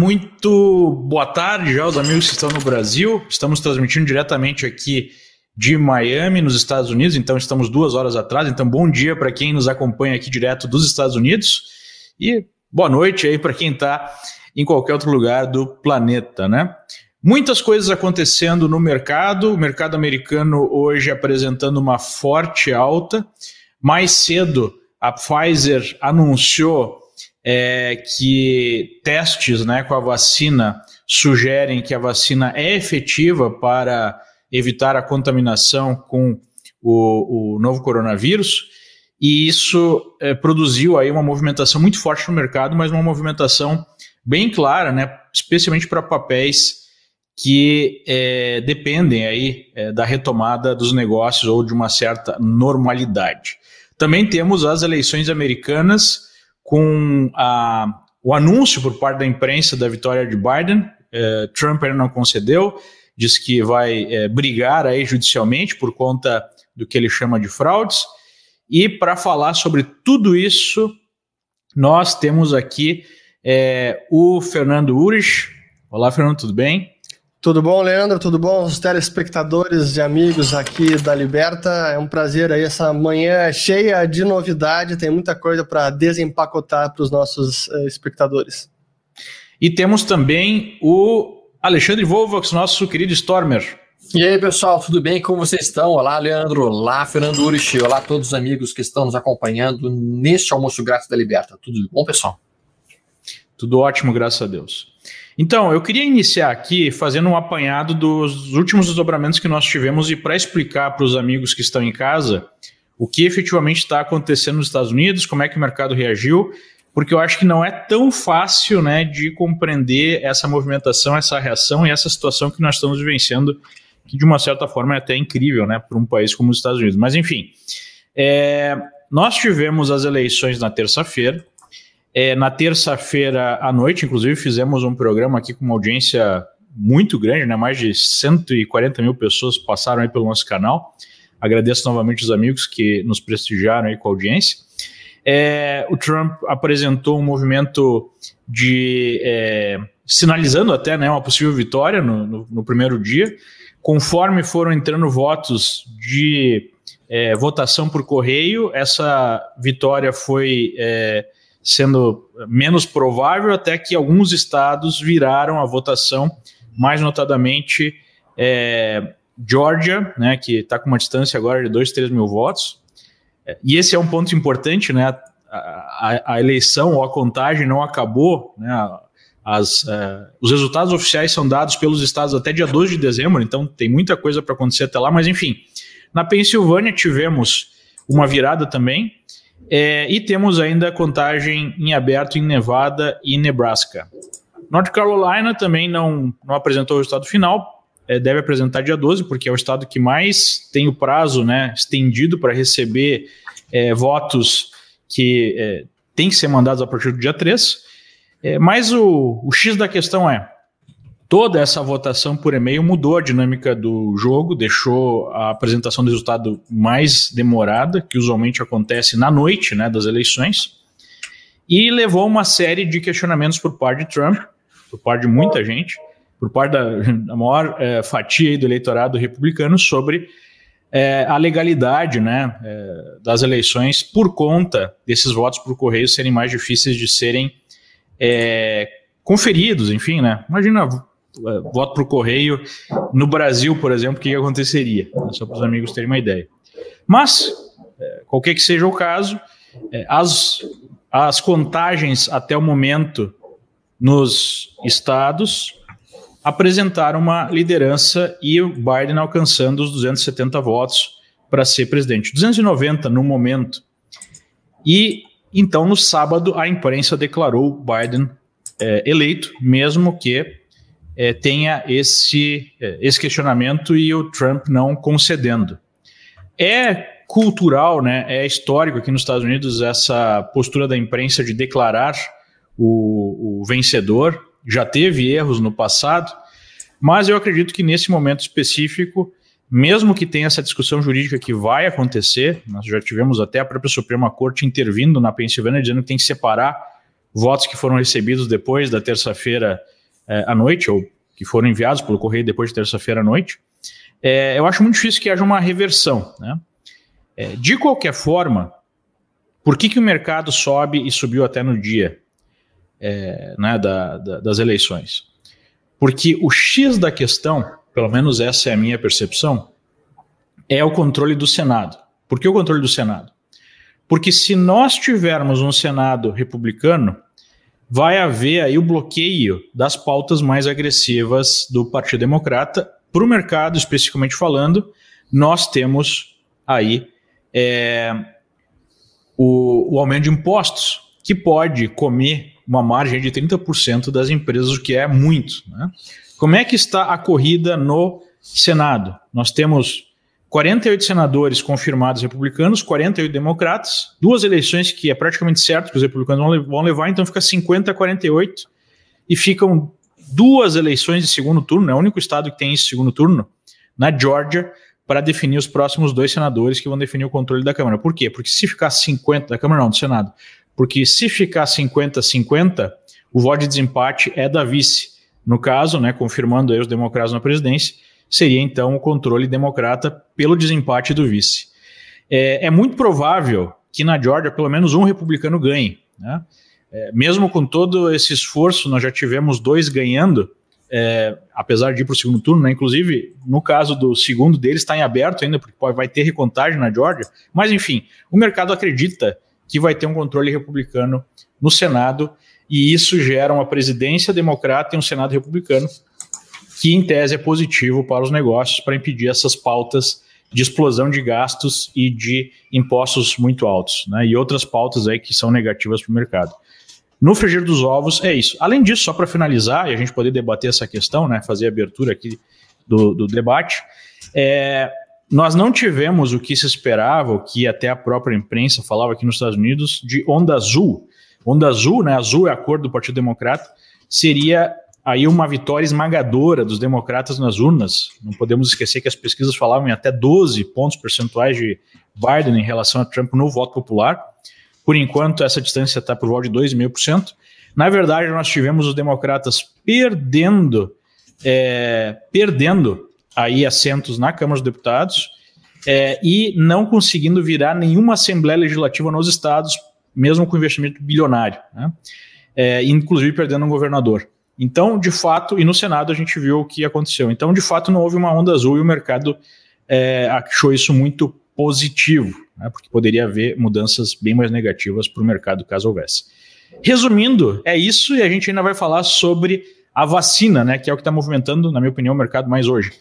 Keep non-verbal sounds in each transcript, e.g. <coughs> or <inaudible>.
muito boa tarde já aos amigos que estão no Brasil. Estamos transmitindo diretamente aqui de Miami, nos Estados Unidos, então estamos duas horas atrás. Então, bom dia para quem nos acompanha aqui direto dos Estados Unidos e boa noite aí para quem está em qualquer outro lugar do planeta, né? Muitas coisas acontecendo no mercado, o mercado americano hoje apresentando uma forte alta. Mais cedo, a Pfizer anunciou é, que testes né, com a vacina sugerem que a vacina é efetiva para evitar a contaminação com o, o novo coronavírus. E isso é, produziu aí uma movimentação muito forte no mercado, mas uma movimentação bem clara, né, especialmente para papéis que é, dependem aí é, da retomada dos negócios ou de uma certa normalidade. Também temos as eleições americanas com a, o anúncio por parte da imprensa da vitória de Biden. É, Trump ainda não concedeu, diz que vai é, brigar aí judicialmente por conta do que ele chama de fraudes. E para falar sobre tudo isso, nós temos aqui é, o Fernando Urich. Olá, Fernando, tudo bem? Tudo bom, Leandro? Tudo bom? Os telespectadores e amigos aqui da Liberta. É um prazer aí essa manhã cheia de novidade. Tem muita coisa para desempacotar para os nossos uh, espectadores. E temos também o Alexandre Volvox, nosso querido Stormer. E aí, pessoal, tudo bem? Como vocês estão? Olá, Leandro. Olá, Fernando Urich. Olá a todos os amigos que estão nos acompanhando neste almoço grátis da Liberta. Tudo bom, pessoal? Tudo ótimo, graças a Deus. Então, eu queria iniciar aqui fazendo um apanhado dos últimos desdobramentos que nós tivemos e para explicar para os amigos que estão em casa o que efetivamente está acontecendo nos Estados Unidos, como é que o mercado reagiu, porque eu acho que não é tão fácil né, de compreender essa movimentação, essa reação e essa situação que nós estamos vivenciando, que de uma certa forma é até incrível né, para um país como os Estados Unidos. Mas, enfim, é, nós tivemos as eleições na terça-feira, é, na terça-feira à noite, inclusive, fizemos um programa aqui com uma audiência muito grande, né? Mais de 140 mil pessoas passaram aí pelo nosso canal. Agradeço novamente os amigos que nos prestigiaram aí com a audiência. É, o Trump apresentou um movimento de é, sinalizando até né, uma possível vitória no, no, no, primeiro dia. Conforme foram entrando votos de é, votação por correio, essa vitória foi é, sendo menos provável, até que alguns estados viraram a votação, mais notadamente é, Georgia, né, que está com uma distância agora de 2, 3 mil votos. É, e esse é um ponto importante, né? A, a, a eleição ou a contagem não acabou, né? As, uh, os resultados oficiais são dados pelos estados até dia 12 de dezembro, então tem muita coisa para acontecer até lá, mas enfim. Na Pensilvânia tivemos uma virada também, é, e temos ainda contagem em aberto em Nevada e Nebraska. North Carolina também não, não apresentou o resultado final, é, deve apresentar dia 12, porque é o estado que mais tem o prazo né, estendido para receber é, votos que é, têm que ser mandados a partir do dia 3. É, mas o, o X da questão é: toda essa votação por e-mail mudou a dinâmica do jogo, deixou a apresentação do resultado mais demorada, que usualmente acontece na noite né, das eleições, e levou uma série de questionamentos por parte de Trump, por parte de muita gente, por parte da, da maior é, fatia do eleitorado republicano sobre é, a legalidade né, é, das eleições por conta desses votos por correio serem mais difíceis de serem conferidos, enfim, né? Imagina voto por correio no Brasil, por exemplo, o que aconteceria? Só para os amigos terem uma ideia. Mas, é, qualquer que seja o caso, é, as, as contagens até o momento nos estados apresentaram uma liderança e o Biden alcançando os 270 votos para ser presidente. 290 no momento. E então, no sábado, a imprensa declarou Biden é, eleito, mesmo que é, tenha esse, é, esse questionamento e o Trump não concedendo. É cultural, né, é histórico aqui nos Estados Unidos essa postura da imprensa de declarar o, o vencedor. Já teve erros no passado, mas eu acredito que nesse momento específico, mesmo que tenha essa discussão jurídica que vai acontecer, nós já tivemos até a própria Suprema Corte intervindo na Pensilvânia dizendo que tem que separar votos que foram recebidos depois da terça-feira é, à noite, ou que foram enviados pelo correio depois de terça-feira à noite, é, eu acho muito difícil que haja uma reversão. Né? É, de qualquer forma, por que, que o mercado sobe e subiu até no dia é, né, da, da, das eleições? Porque o X da questão, pelo menos essa é a minha percepção, é o controle do Senado. Por que o controle do Senado? Porque se nós tivermos um Senado republicano, vai haver aí o bloqueio das pautas mais agressivas do Partido Democrata para o mercado, especificamente falando. Nós temos aí é, o, o aumento de impostos, que pode comer uma margem de 30% das empresas, o que é muito. Né? Como é que está a corrida no Senado? Nós temos 48 senadores confirmados republicanos, 48 democratas, duas eleições que é praticamente certo que os republicanos vão levar, então fica 50 a 48 e ficam duas eleições de segundo turno, é o único estado que tem esse segundo turno, na Georgia, para definir os próximos dois senadores que vão definir o controle da Câmara. Por quê? Porque se ficar 50, da Câmara não, do Senado, porque se ficar 50-50, o voto de desempate é da vice. No caso, né, confirmando aí os democratas na presidência, seria então o controle democrata pelo desempate do vice. É, é muito provável que na Georgia pelo menos um republicano ganhe. Né? É, mesmo com todo esse esforço, nós já tivemos dois ganhando, é, apesar de ir para o segundo turno, né? inclusive no caso do segundo deles está em aberto ainda, porque vai ter recontagem na Georgia, mas enfim, o mercado acredita que vai ter um controle republicano no Senado, e isso gera uma presidência democrata e um Senado republicano que em tese é positivo para os negócios para impedir essas pautas de explosão de gastos e de impostos muito altos, né? E outras pautas aí que são negativas para o mercado. No frigir dos ovos é isso. Além disso, só para finalizar e a gente poder debater essa questão, né? Fazer a abertura aqui do, do debate, é, nós não tivemos o que se esperava, o que até a própria imprensa falava aqui nos Estados Unidos, de onda azul. Onda azul, né? Azul é a cor do Partido Democrata, seria aí uma vitória esmagadora dos democratas nas urnas. Não podemos esquecer que as pesquisas falavam em até 12 pontos percentuais de Biden em relação a Trump no voto popular. Por enquanto, essa distância está por volta de 2,5%. Na verdade, nós tivemos os democratas perdendo, é, perdendo aí assentos na Câmara dos Deputados é, e não conseguindo virar nenhuma Assembleia Legislativa nos estados, mesmo com investimento bilionário, né? é, inclusive perdendo um governador. Então, de fato, e no Senado a gente viu o que aconteceu. Então, de fato, não houve uma onda azul e o mercado é, achou isso muito positivo, né, porque poderia haver mudanças bem mais negativas para o mercado caso houvesse. Resumindo, é isso e a gente ainda vai falar sobre a vacina, né, que é o que está movimentando, na minha opinião, o mercado mais hoje.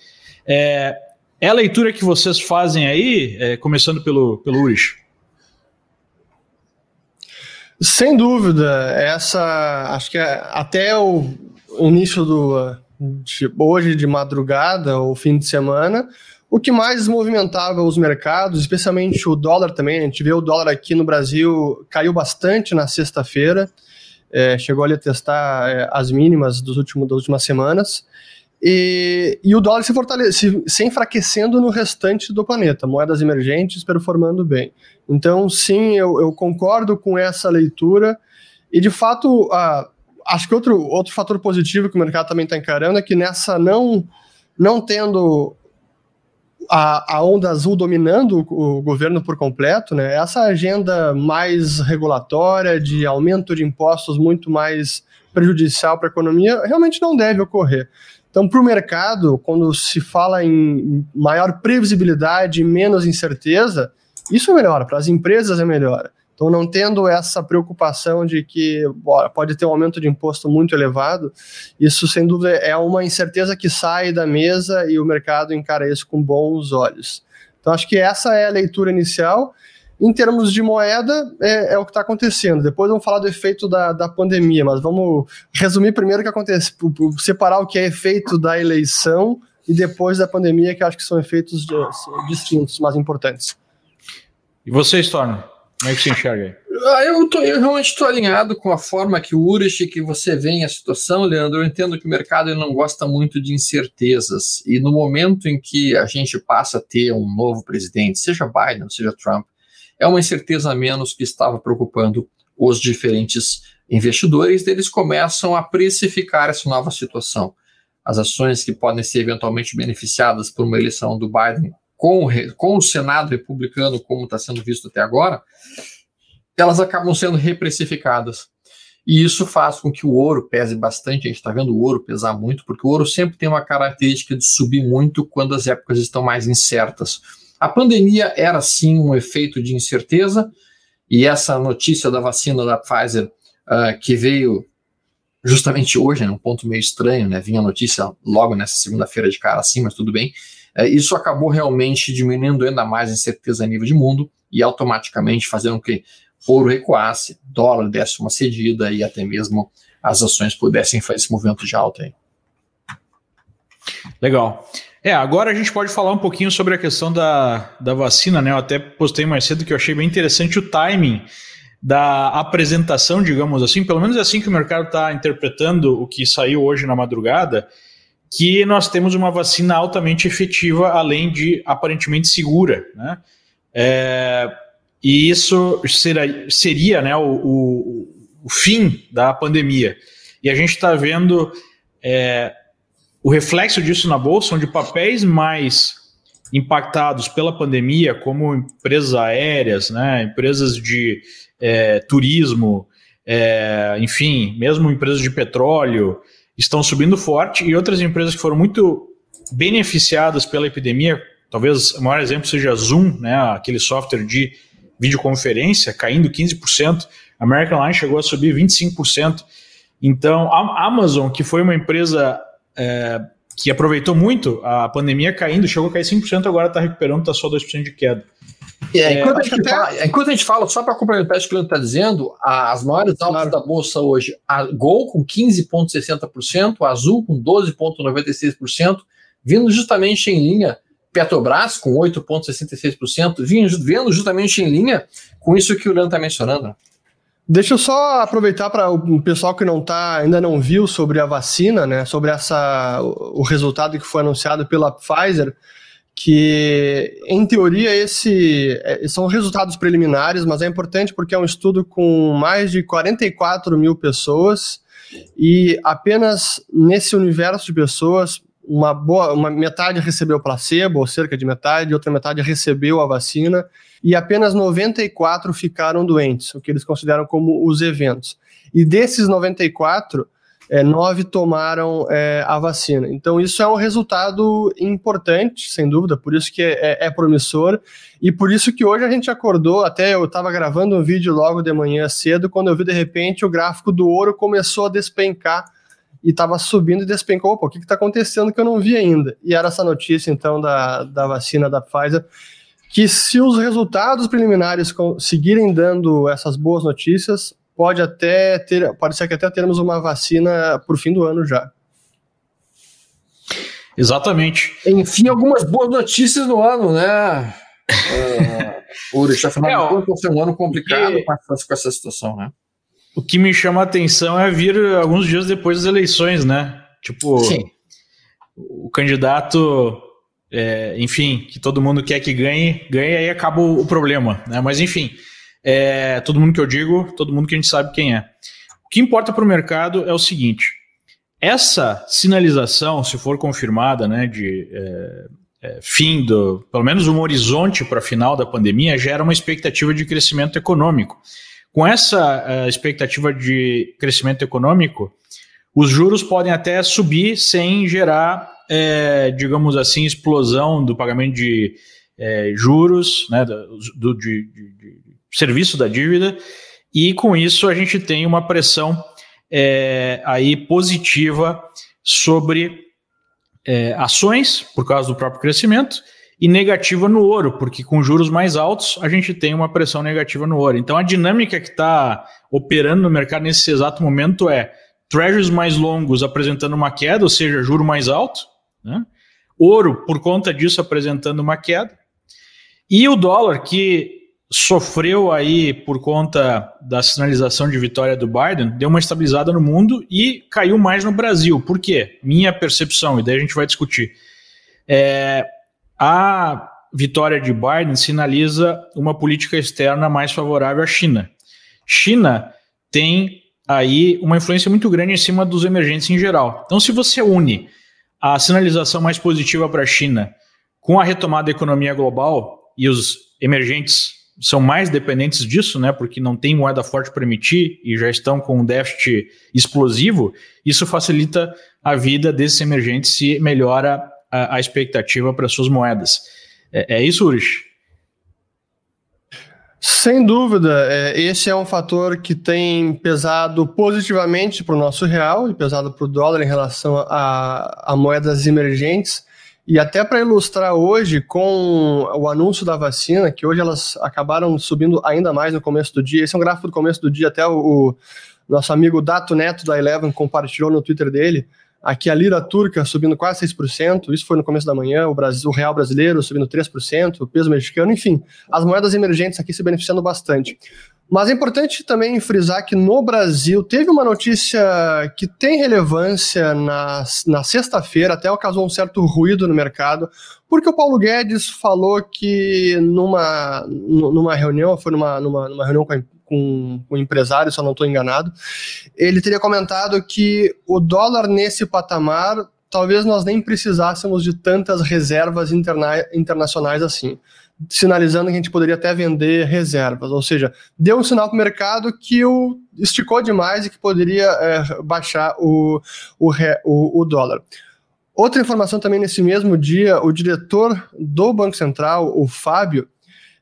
É, é a leitura que vocês fazem aí, é, começando pelo, pelo Urich? Sem dúvida, essa acho que é até o início do de hoje de madrugada ou fim de semana, o que mais movimentava os mercados, especialmente o dólar também, a gente vê o dólar aqui no Brasil caiu bastante na sexta-feira, é, chegou ali a testar é, as mínimas dos últimos, das últimas semanas, e, e o dólar se, fortalece, se enfraquecendo no restante do planeta, moedas emergentes performando bem. Então, sim, eu, eu concordo com essa leitura. E, de fato, uh, acho que outro, outro fator positivo que o mercado também está encarando é que nessa não, não tendo a, a onda azul dominando o, o governo por completo, né, essa agenda mais regulatória, de aumento de impostos muito mais prejudicial para a economia, realmente não deve ocorrer. Então, para o mercado, quando se fala em maior previsibilidade e menos incerteza, isso é melhor, para as empresas é melhor. Então, não tendo essa preocupação de que pode ter um aumento de imposto muito elevado, isso sem dúvida é uma incerteza que sai da mesa e o mercado encara isso com bons olhos. Então, acho que essa é a leitura inicial. Em termos de moeda, é, é o que está acontecendo. Depois vamos falar do efeito da, da pandemia, mas vamos resumir primeiro o que acontece, separar o que é efeito da eleição e depois da pandemia, que acho que são efeitos distintos, mas importantes. E você, Storm, como é que você enxerga aí? Ah, eu, tô, eu realmente estou alinhado com a forma que o Urich, que você vê em a situação, Leandro. Eu entendo que o mercado não gosta muito de incertezas. E no momento em que a gente passa a ter um novo presidente, seja Biden, seja Trump, é uma incerteza a menos que estava preocupando os diferentes investidores, eles começam a precificar essa nova situação. As ações que podem ser eventualmente beneficiadas por uma eleição do Biden com, com o Senado republicano, como está sendo visto até agora, elas acabam sendo reprecificadas. E isso faz com que o ouro pese bastante. A gente está vendo o ouro pesar muito, porque o ouro sempre tem uma característica de subir muito quando as épocas estão mais incertas. A pandemia era sim um efeito de incerteza, e essa notícia da vacina da Pfizer, uh, que veio justamente hoje, né, um ponto meio estranho, né? Vinha a notícia logo nessa segunda-feira de cara assim, mas tudo bem. Uh, isso acabou realmente diminuindo ainda mais a incerteza a nível de mundo e automaticamente fazendo com que ouro recuasse, dólar desse uma cedida e até mesmo as ações pudessem fazer esse movimento de alta aí. Legal. É, agora a gente pode falar um pouquinho sobre a questão da, da vacina, né? Eu até postei mais cedo que eu achei bem interessante o timing da apresentação, digamos assim, pelo menos é assim que o mercado está interpretando o que saiu hoje na madrugada, que nós temos uma vacina altamente efetiva, além de aparentemente segura, né? É, e isso seria, seria né, o, o, o, fim da pandemia. E a gente está vendo é, o reflexo disso na bolsa, onde papéis mais impactados pela pandemia, como empresas aéreas, né, empresas de é, turismo, é, enfim, mesmo empresas de petróleo, estão subindo forte, e outras empresas que foram muito beneficiadas pela epidemia, talvez o maior exemplo seja a Zoom, né, aquele software de videoconferência, caindo 15%, a American Airlines chegou a subir 25%. Então, a Amazon, que foi uma empresa é, que aproveitou muito a pandemia caindo, chegou a cair 5%, agora está recuperando, está só 2% de queda. É, enquanto, a até... fala, enquanto, a gente fala, só para complementar isso que o Leandro está dizendo, as maiores altas claro. da Bolsa hoje, a Gol com 15,60%, a Azul com 12,96%, vindo justamente em linha, Petrobras com 8,66%, vindo justamente em linha com isso que o Leandro está mencionando. Deixa eu só aproveitar para o pessoal que não tá, ainda não viu sobre a vacina, né? Sobre essa o resultado que foi anunciado pela Pfizer, que em teoria esse é, são resultados preliminares, mas é importante porque é um estudo com mais de 44 mil pessoas e apenas nesse universo de pessoas uma boa, uma metade recebeu placebo, ou cerca de metade, outra metade recebeu a vacina, e apenas 94 ficaram doentes, o que eles consideram como os eventos. E desses 94, é, nove tomaram é, a vacina. Então, isso é um resultado importante, sem dúvida, por isso que é, é, é promissor, e por isso que hoje a gente acordou, até eu estava gravando um vídeo logo de manhã cedo, quando eu vi de repente o gráfico do ouro começou a despencar e estava subindo e despencou. Opa, o que está acontecendo que eu não vi ainda? E era essa notícia, então, da, da vacina da Pfizer, que se os resultados preliminares seguirem dando essas boas notícias, pode até ter, pode ser que até termos uma vacina por fim do ano já. Exatamente. Enfim, algumas boas notícias no ano, né? uh, <laughs> o afinal é, de contas, um ano complicado com essa situação, né? O que me chama a atenção é vir alguns dias depois das eleições, né? Tipo, Sim. o candidato, é, enfim, que todo mundo quer que ganhe, ganhe, aí acaba o, problema, né? Mas enfim, é, todo mundo que eu digo, todo mundo que a gente sabe quem é. O que importa para o mercado é o seguinte: essa sinalização, se for confirmada, né, de é, é, fim do, pelo menos um horizonte para final da pandemia, gera uma expectativa de crescimento econômico. Com essa uh, expectativa de crescimento econômico, os juros podem até subir sem gerar, é, digamos assim, explosão do pagamento de é, juros, né, do, de, de, de, serviço da dívida, e com isso a gente tem uma pressão é, aí positiva sobre é, ações, por causa do próprio crescimento, e negativa no ouro, porque com juros mais altos a gente tem uma pressão negativa no ouro. Então a dinâmica que está operando no mercado nesse exato momento é treasuries mais longos apresentando uma queda, ou seja, juro mais alto, né? ouro por conta disso apresentando uma queda, e o dólar que sofreu aí por conta da sinalização de vitória do Biden, deu uma estabilizada no mundo e caiu mais no Brasil. Por quê? Minha percepção, e daí a gente vai discutir. É, a vitória de Biden sinaliza uma política externa mais favorável à China. China tem aí uma influência muito grande em cima dos emergentes em geral. Então, se você une a sinalização mais positiva para a China com a retomada da economia global e os emergentes são mais dependentes disso, né, porque não tem moeda forte para emitir e já estão com um déficit explosivo, isso facilita a vida desses emergentes e melhora a, a expectativa para suas moedas. É, é isso, Urich? Sem dúvida, é, esse é um fator que tem pesado positivamente para o nosso real e pesado para o dólar em relação a, a moedas emergentes. E até para ilustrar hoje, com o anúncio da vacina, que hoje elas acabaram subindo ainda mais no começo do dia. Esse é um gráfico do começo do dia, até o, o nosso amigo Dato Neto da Eleven compartilhou no Twitter dele. Aqui a lira turca subindo quase 6%, isso foi no começo da manhã, o, Brasil, o real brasileiro subindo 3%, o peso mexicano, enfim, as moedas emergentes aqui se beneficiando bastante. Mas é importante também frisar que no Brasil teve uma notícia que tem relevância na, na sexta-feira, até causou um certo ruído no mercado, porque o Paulo Guedes falou que numa, numa reunião, foi numa, numa, numa reunião com a com, com empresário, se eu não estou enganado, ele teria comentado que o dólar nesse patamar, talvez nós nem precisássemos de tantas reservas interna internacionais assim, sinalizando que a gente poderia até vender reservas, ou seja, deu um sinal para o mercado que o esticou demais e que poderia é, baixar o, o, o, o dólar. Outra informação também nesse mesmo dia, o diretor do Banco Central, o Fábio,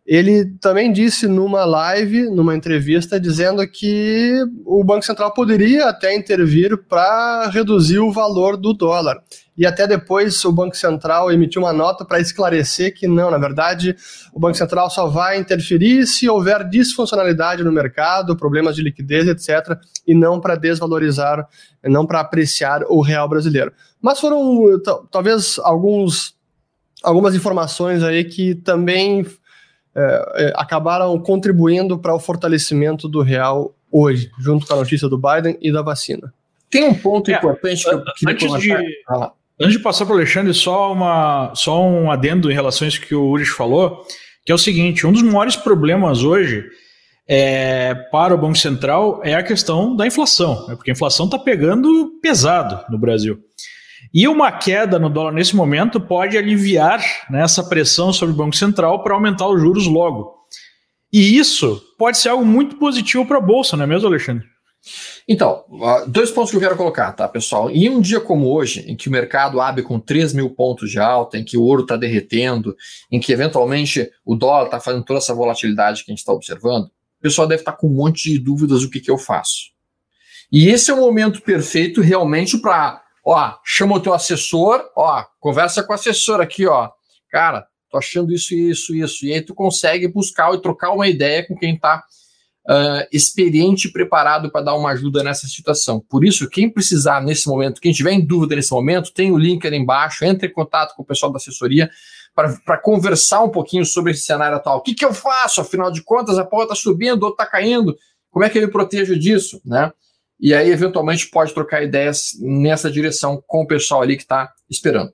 ele também disse numa live, numa entrevista, dizendo que o Banco Central poderia até intervir para reduzir o valor do dólar. E até depois o Banco Central emitiu uma nota para esclarecer que não, na verdade, o Banco Central só vai interferir se houver disfuncionalidade no mercado, problemas de liquidez, etc., e não para desvalorizar, não para apreciar o real brasileiro. Mas foram talvez alguns algumas informações aí que também é, é, acabaram contribuindo para o fortalecimento do real hoje, junto com a notícia do Biden e da vacina. Tem um ponto é, importante que eu queria antes de, ah, antes de passar para o Alexandre, só, uma, só um adendo em relação a isso que o Ulrich falou, que é o seguinte, um dos maiores problemas hoje é, para o Banco Central é a questão da inflação, né, porque a inflação está pegando pesado no Brasil. E uma queda no dólar nesse momento pode aliviar né, essa pressão sobre o Banco Central para aumentar os juros logo. E isso pode ser algo muito positivo para a Bolsa, não é mesmo, Alexandre? Então, dois pontos que eu quero colocar, tá, pessoal? Em um dia como hoje, em que o mercado abre com 3 mil pontos de alta, em que o ouro está derretendo, em que eventualmente o dólar está fazendo toda essa volatilidade que a gente está observando, o pessoal deve estar tá com um monte de dúvidas do que, que eu faço. E esse é o momento perfeito realmente para ó, chama o teu assessor, ó, conversa com o assessor aqui, ó. Cara, tô achando isso, isso, isso. E aí tu consegue buscar e trocar uma ideia com quem tá uh, experiente e preparado para dar uma ajuda nessa situação. Por isso, quem precisar nesse momento, quem tiver em dúvida nesse momento, tem o link ali embaixo, entre em contato com o pessoal da assessoria para conversar um pouquinho sobre esse cenário atual. O que, que eu faço? Afinal de contas, a porta está subindo, outra está caindo. Como é que eu me protejo disso? Né? E aí eventualmente pode trocar ideias nessa direção com o pessoal ali que está esperando.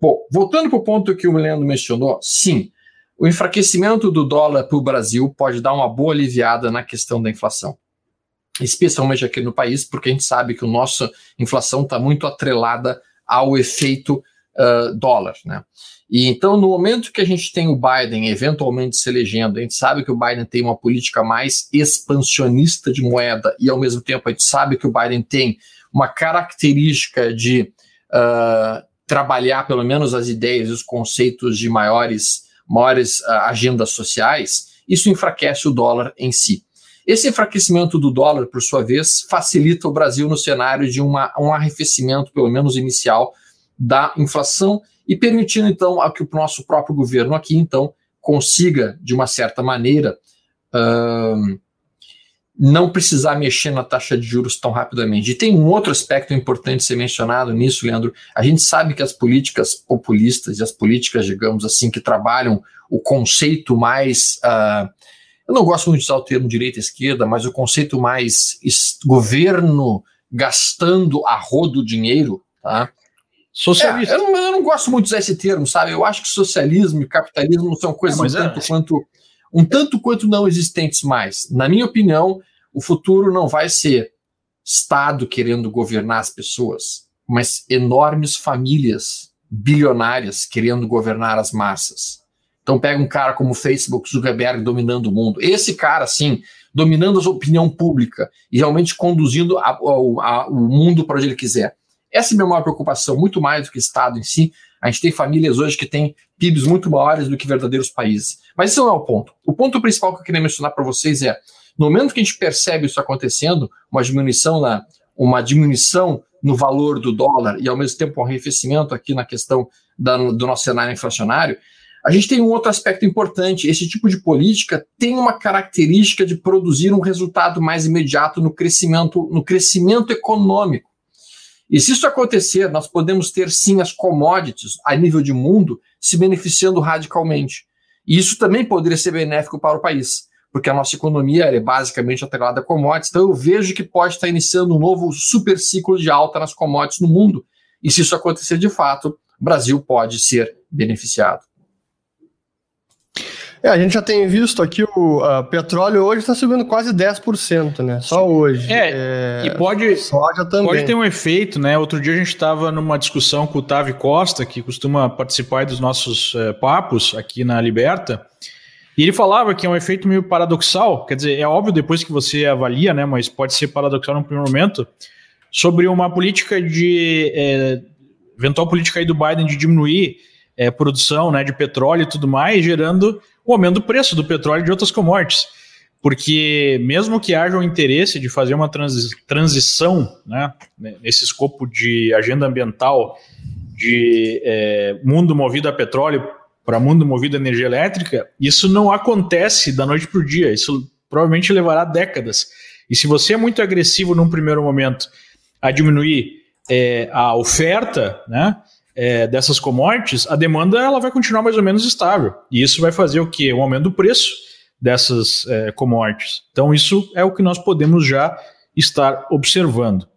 Bom, voltando para o ponto que o Leandro mencionou, sim, o enfraquecimento do dólar para o Brasil pode dar uma boa aliviada na questão da inflação. Especialmente aqui no país, porque a gente sabe que a nossa inflação está muito atrelada ao efeito uh, dólar. Né? E então, no momento que a gente tem o Biden eventualmente se elegendo, a gente sabe que o Biden tem uma política mais expansionista de moeda, e ao mesmo tempo a gente sabe que o Biden tem uma característica de uh, trabalhar pelo menos as ideias e os conceitos de maiores, maiores uh, agendas sociais, isso enfraquece o dólar em si. Esse enfraquecimento do dólar, por sua vez, facilita o Brasil no cenário de uma, um arrefecimento, pelo menos inicial, da inflação e permitindo então a que o nosso próprio governo aqui então consiga de uma certa maneira uh, não precisar mexer na taxa de juros tão rapidamente. E tem um outro aspecto importante ser mencionado nisso, Leandro. A gente sabe que as políticas populistas e as políticas, digamos assim, que trabalham o conceito mais. Uh, eu não gosto muito de usar o termo direita e esquerda, mas o conceito mais governo gastando a rodo dinheiro, tá? Socialista. É, eu, não, eu, não, gosto muito de usar esse termo, sabe? Eu acho que socialismo e capitalismo são coisas é, um, tanto é. quanto, um tanto quanto não existentes mais. Na minha opinião, o futuro não vai ser Estado querendo governar as pessoas, mas enormes famílias bilionárias querendo governar as massas. Então pega um cara como o Facebook, Zuckerberg dominando o mundo. Esse cara, sim, dominando a opinião pública e realmente conduzindo a, a, a, o mundo para onde ele quiser. Essa é a minha maior preocupação, muito mais do que o Estado em si. A gente tem famílias hoje que têm PIBs muito maiores do que verdadeiros países. Mas isso não é o ponto. O ponto principal que eu queria mencionar para vocês é, no momento que a gente percebe isso acontecendo, uma diminuição na, uma diminuição no valor do dólar e ao mesmo tempo um arrefecimento aqui na questão da, do nosso cenário inflacionário, a gente tem um outro aspecto importante. Esse tipo de política tem uma característica de produzir um resultado mais imediato no crescimento, no crescimento econômico. E se isso acontecer, nós podemos ter sim as commodities a nível de mundo se beneficiando radicalmente. E isso também poderia ser benéfico para o país, porque a nossa economia é basicamente atrelada a commodities. Então eu vejo que pode estar iniciando um novo super ciclo de alta nas commodities no mundo. E se isso acontecer de fato, o Brasil pode ser beneficiado. É, a gente já tem visto aqui o petróleo hoje está subindo quase 10%, né? Só hoje. É, é, e pode, soja também. pode ter um efeito, né? Outro dia a gente estava numa discussão com o Tavi Costa, que costuma participar dos nossos é, papos aqui na Liberta, e ele falava que é um efeito meio paradoxal, quer dizer, é óbvio depois que você avalia, né? Mas pode ser paradoxal no primeiro momento, sobre uma política de. É, eventual política aí do Biden de diminuir é, produção né, de petróleo e tudo mais, gerando o aumento do preço do petróleo e de outras commodities. Porque mesmo que haja o um interesse de fazer uma transi transição né, nesse escopo de agenda ambiental, de é, mundo movido a petróleo para mundo movido a energia elétrica, isso não acontece da noite para o dia. Isso provavelmente levará décadas. E se você é muito agressivo num primeiro momento a diminuir é, a oferta, né, é, dessas commodities, a demanda ela vai continuar mais ou menos estável. E isso vai fazer o quê? Um aumento do preço dessas é, commodities. Então, isso é o que nós podemos já estar observando.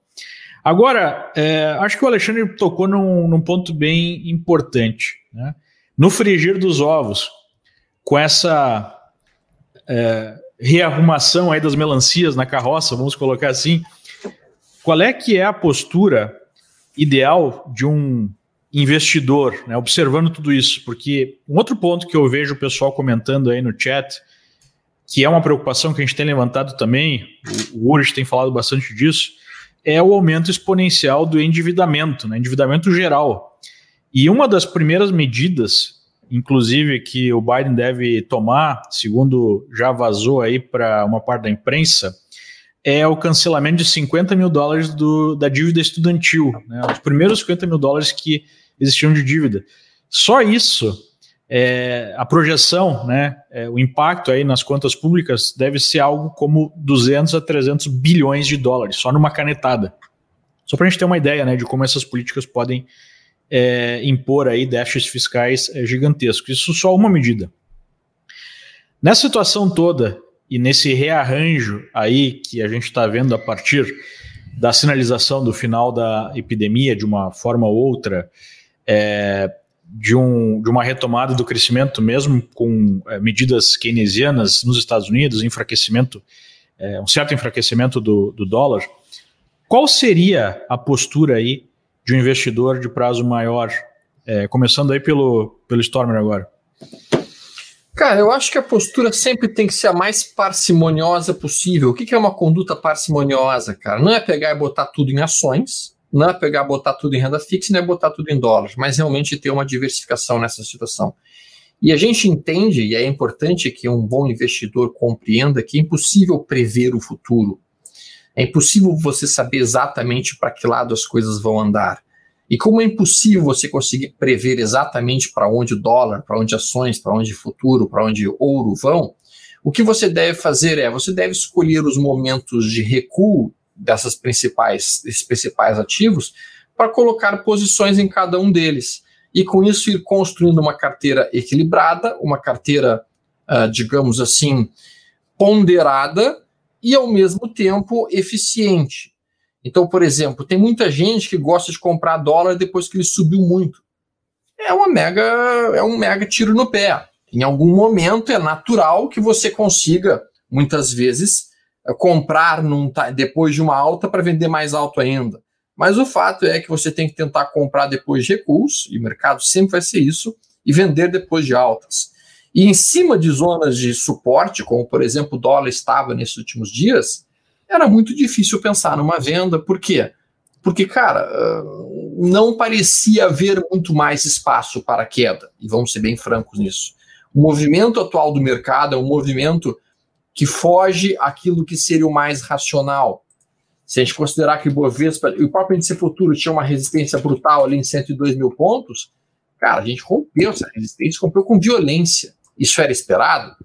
Agora, é, acho que o Alexandre tocou num, num ponto bem importante. Né? No frigir dos ovos, com essa é, rearrumação aí das melancias na carroça, vamos colocar assim, qual é que é a postura ideal de um investidor, né, observando tudo isso, porque um outro ponto que eu vejo o pessoal comentando aí no chat, que é uma preocupação que a gente tem levantado também, o, o tem falado bastante disso, é o aumento exponencial do endividamento, né, endividamento geral. E uma das primeiras medidas, inclusive, que o Biden deve tomar, segundo já vazou aí para uma parte da imprensa, é o cancelamento de 50 mil dólares do, da dívida estudantil, né, os primeiros 50 mil dólares que existiam de dívida. Só isso, é, a projeção, né, é, o impacto aí nas contas públicas deve ser algo como 200 a 300 bilhões de dólares, só numa canetada. Só para a gente ter uma ideia né, de como essas políticas podem é, impor aí déficits fiscais é, gigantescos. Isso só uma medida. Nessa situação toda e nesse rearranjo aí que a gente está vendo a partir da sinalização do final da epidemia de uma forma ou outra, é, de, um, de uma retomada do crescimento, mesmo com é, medidas keynesianas nos Estados Unidos, enfraquecimento, é, um certo enfraquecimento do, do dólar, qual seria a postura aí de um investidor de prazo maior, é, começando aí pelo, pelo Stormer agora? Cara, eu acho que a postura sempre tem que ser a mais parcimoniosa possível. O que é uma conduta parcimoniosa, cara? Não é pegar e botar tudo em ações, não é pegar, botar tudo em renda fixa, não é botar tudo em dólares, mas realmente ter uma diversificação nessa situação. E a gente entende, e é importante que um bom investidor compreenda que é impossível prever o futuro. É impossível você saber exatamente para que lado as coisas vão andar. E como é impossível você conseguir prever exatamente para onde o dólar, para onde ações, para onde futuro, para onde ouro vão, o que você deve fazer é, você deve escolher os momentos de recuo dessas principais, desses principais ativos para colocar posições em cada um deles. E com isso ir construindo uma carteira equilibrada, uma carteira, uh, digamos assim, ponderada e ao mesmo tempo eficiente. Então, por exemplo, tem muita gente que gosta de comprar dólar depois que ele subiu muito. É uma mega, é um mega tiro no pé. Em algum momento é natural que você consiga, muitas vezes, comprar num, depois de uma alta para vender mais alto ainda. Mas o fato é que você tem que tentar comprar depois de recuos, e o mercado sempre vai ser isso, e vender depois de altas. E em cima de zonas de suporte, como por exemplo o dólar estava nesses últimos dias, era muito difícil pensar numa venda. Por quê? Porque, cara, ah, não parecia haver muito mais espaço para queda, e vamos ser bem francos nisso. O movimento atual do mercado é um movimento que foge aquilo que seria o mais racional. Se a gente considerar que o Bovespa, o próprio índice futuro tinha uma resistência brutal ali em 102 mil pontos, cara, a gente rompeu essa resistência, rompeu com violência. Isso era esperado?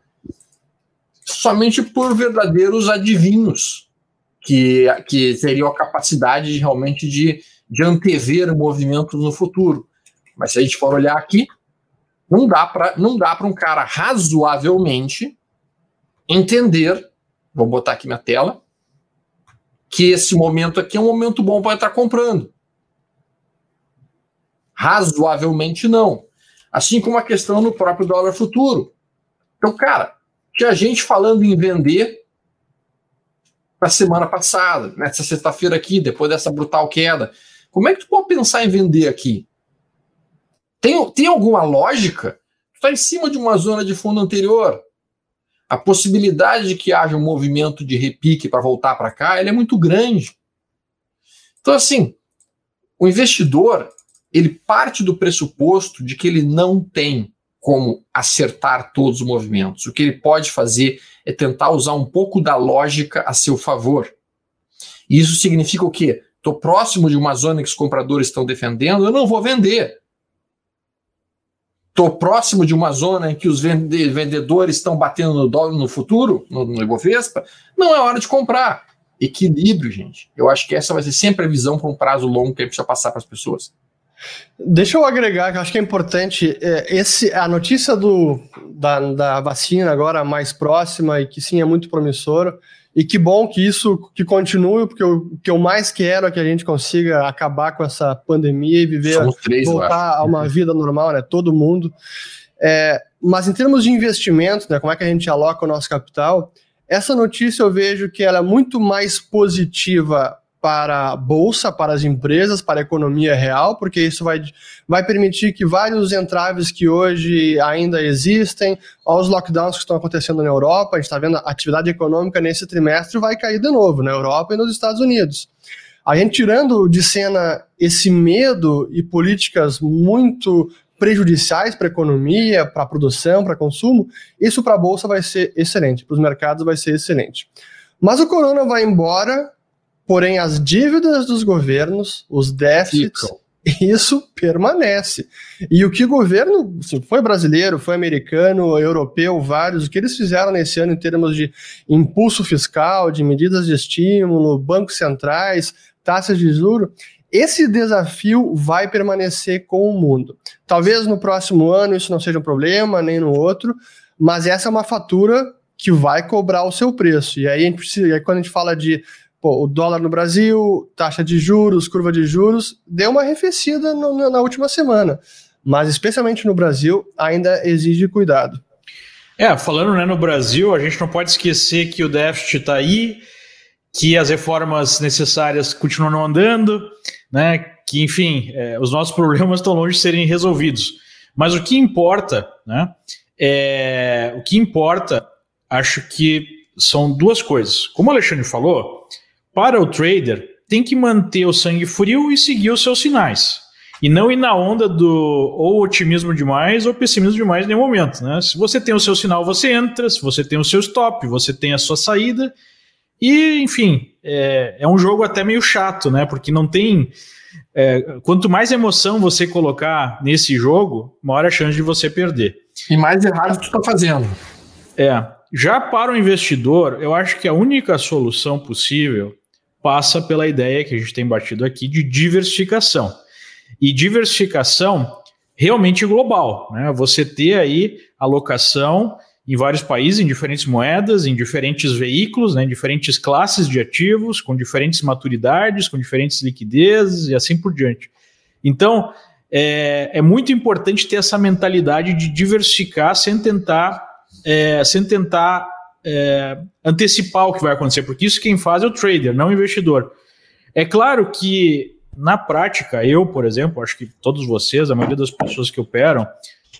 Somente por verdadeiros adivinhos, que, que teriam a capacidade de, realmente de, de antever movimentos no futuro. Mas se a gente for olhar aqui, não dá para não dá para um cara razoavelmente entender, vou botar aqui minha tela, que esse momento aqui é um momento bom para estar comprando. Razoavelmente não. Assim como a questão no próprio dólar futuro. Então, cara, tinha gente falando em vender na semana passada, nessa sexta-feira aqui, depois dessa brutal queda. Como é que tu pode pensar em vender aqui? Tem, tem alguma lógica? Tu está em cima de uma zona de fundo anterior a possibilidade de que haja um movimento de repique para voltar para cá, é muito grande. Então, assim, o investidor ele parte do pressuposto de que ele não tem como acertar todos os movimentos. O que ele pode fazer é tentar usar um pouco da lógica a seu favor. Isso significa o quê? Estou próximo de uma zona que os compradores estão defendendo, eu não vou vender estou próximo de uma zona em que os vendedores estão batendo no dólar no futuro, no, no Ibovespa, não é hora de comprar. Equilíbrio, gente. Eu acho que essa vai ser sempre a visão para um prazo longo que a gente precisa passar para as pessoas. Deixa eu agregar, que eu acho que é importante, é, esse, a notícia do, da, da vacina agora mais próxima e que sim é muito promissora, e que bom que isso que continue, porque o que eu mais quero é que a gente consiga acabar com essa pandemia e viver, três, voltar a uma vida normal, né? Todo mundo. É, mas em termos de investimento, né, como é que a gente aloca o nosso capital, essa notícia eu vejo que ela é muito mais positiva para a bolsa, para as empresas, para a economia real, porque isso vai, vai permitir que vários entraves que hoje ainda existem, aos lockdowns que estão acontecendo na Europa, a gente está vendo a atividade econômica nesse trimestre vai cair de novo na Europa e nos Estados Unidos. A gente tirando de cena esse medo e políticas muito prejudiciais para a economia, para a produção, para consumo, isso para a bolsa vai ser excelente, para os mercados vai ser excelente. Mas o corona vai embora Porém, as dívidas dos governos, os déficits, Ficam. isso permanece. E o que o governo, assim, foi brasileiro, foi americano, europeu, vários, o que eles fizeram nesse ano em termos de impulso fiscal, de medidas de estímulo, bancos centrais, taxas de juros, esse desafio vai permanecer com o mundo. Talvez no próximo ano isso não seja um problema, nem no outro, mas essa é uma fatura que vai cobrar o seu preço. E aí, a gente precisa, aí quando a gente fala de pô, o dólar no Brasil, taxa de juros, curva de juros, deu uma arrefecida no, na última semana. Mas, especialmente no Brasil, ainda exige cuidado. É, falando né, no Brasil, a gente não pode esquecer que o déficit está aí, que as reformas necessárias continuam andando, né, que, enfim, é, os nossos <laughs> problemas estão longe de serem resolvidos. Mas o que importa, né, é, o que importa, acho que são duas coisas. Como o Alexandre falou, para o trader, tem que manter o sangue frio e seguir os seus sinais. E não ir na onda do ou otimismo demais ou pessimismo demais em nenhum momento. Né? Se você tem o seu sinal, você entra. Se você tem o seu stop, você tem a sua saída. E, enfim, é, é um jogo até meio chato, né? Porque não tem. É, quanto mais emoção você colocar nesse jogo, maior a chance de você perder. E mais errado tu está fazendo. É. Já para o investidor, eu acho que a única solução possível passa pela ideia que a gente tem batido aqui de diversificação. E diversificação realmente global, né? Você ter aí alocação em vários países, em diferentes moedas, em diferentes veículos, né, em diferentes classes de ativos, com diferentes maturidades, com diferentes liquidezes e assim por diante. Então, é, é muito importante ter essa mentalidade de diversificar sem tentar, é, sem tentar é, antecipar o que vai acontecer, porque isso quem faz é o trader, não o investidor. É claro que, na prática, eu, por exemplo, acho que todos vocês, a maioria das pessoas que operam,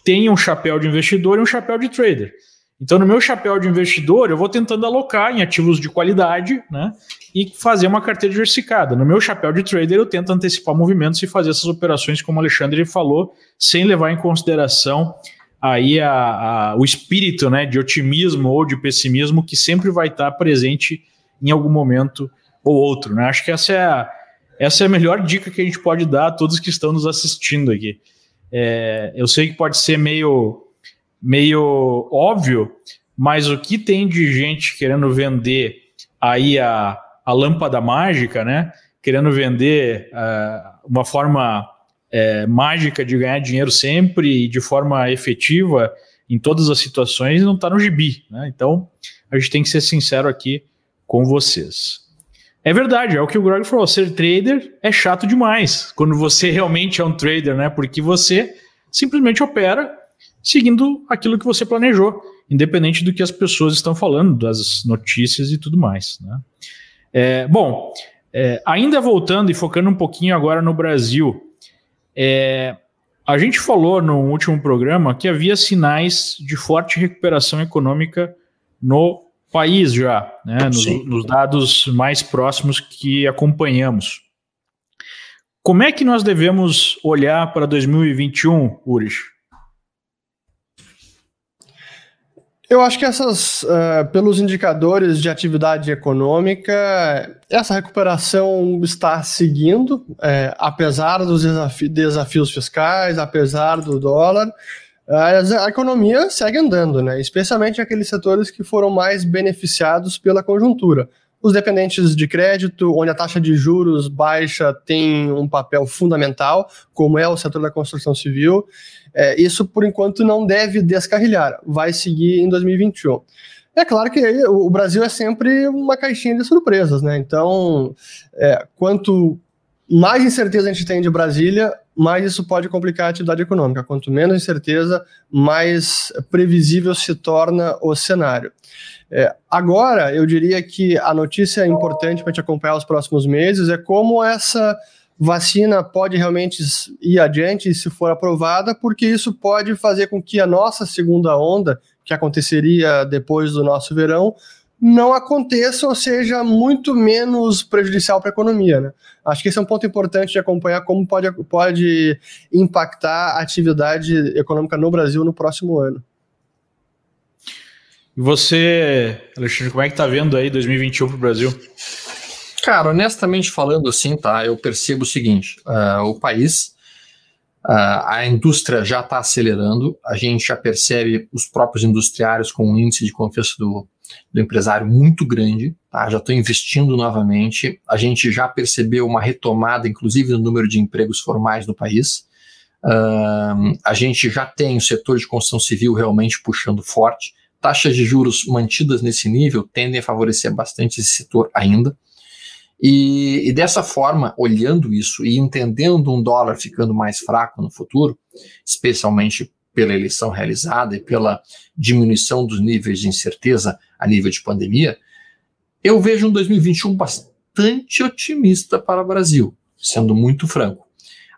tem um chapéu de investidor e um chapéu de trader. Então, no meu chapéu de investidor, eu vou tentando alocar em ativos de qualidade, né? E fazer uma carteira diversificada. No meu chapéu de trader, eu tento antecipar movimentos e fazer essas operações, como o Alexandre falou, sem levar em consideração aí a, a, o espírito né, de otimismo ou de pessimismo que sempre vai estar presente em algum momento ou outro. Né? Acho que essa é, a, essa é a melhor dica que a gente pode dar a todos que estão nos assistindo aqui. É, eu sei que pode ser meio meio óbvio, mas o que tem de gente querendo vender aí a, a lâmpada mágica, né? Querendo vender uh, uma forma é, mágica de ganhar dinheiro sempre e de forma efetiva em todas as situações, não está no gibi, né? Então a gente tem que ser sincero aqui com vocês. É verdade, é o que o Greg falou. Ser trader é chato demais quando você realmente é um trader, né? Porque você simplesmente opera seguindo aquilo que você planejou, independente do que as pessoas estão falando, das notícias e tudo mais. Né? É, bom, é, ainda voltando e focando um pouquinho agora no Brasil, é, a gente falou no último programa que havia sinais de forte recuperação econômica no país já, né, nos, nos dados mais próximos que acompanhamos. Como é que nós devemos olhar para 2021, Urish? Eu acho que essas, uh, pelos indicadores de atividade econômica, essa recuperação está seguindo, é, apesar dos desafi desafios fiscais, apesar do dólar, a economia segue andando, né? especialmente aqueles setores que foram mais beneficiados pela conjuntura. Os dependentes de crédito, onde a taxa de juros baixa tem um papel fundamental, como é o setor da construção civil, é, isso, por enquanto, não deve descarrilhar, vai seguir em 2021. É claro que o Brasil é sempre uma caixinha de surpresas, né? Então, é, quanto mais incerteza a gente tem de Brasília, mais isso pode complicar a atividade econômica. Quanto menos incerteza, mais previsível se torna o cenário. É, agora, eu diria que a notícia importante para gente acompanhar os próximos meses é como essa vacina pode realmente ir adiante se for aprovada, porque isso pode fazer com que a nossa segunda onda, que aconteceria depois do nosso verão, não aconteça ou seja muito menos prejudicial para a economia. Né? Acho que esse é um ponto importante de acompanhar como pode, pode impactar a atividade econômica no Brasil no próximo ano. E você, Alexandre, como é que está vendo aí 2021 para o Brasil? Cara, honestamente falando assim, tá? Eu percebo o seguinte: uh, o país, uh, a indústria já está acelerando, a gente já percebe os próprios industriários com um índice de confiança do, do empresário muito grande, tá? Já estão investindo novamente, a gente já percebeu uma retomada, inclusive, no número de empregos formais no país. Uh, a gente já tem o setor de construção civil realmente puxando forte. Taxas de juros mantidas nesse nível tendem a favorecer bastante esse setor ainda. E, e, dessa forma, olhando isso e entendendo um dólar ficando mais fraco no futuro, especialmente pela eleição realizada e pela diminuição dos níveis de incerteza a nível de pandemia, eu vejo um 2021 bastante otimista para o Brasil, sendo muito franco.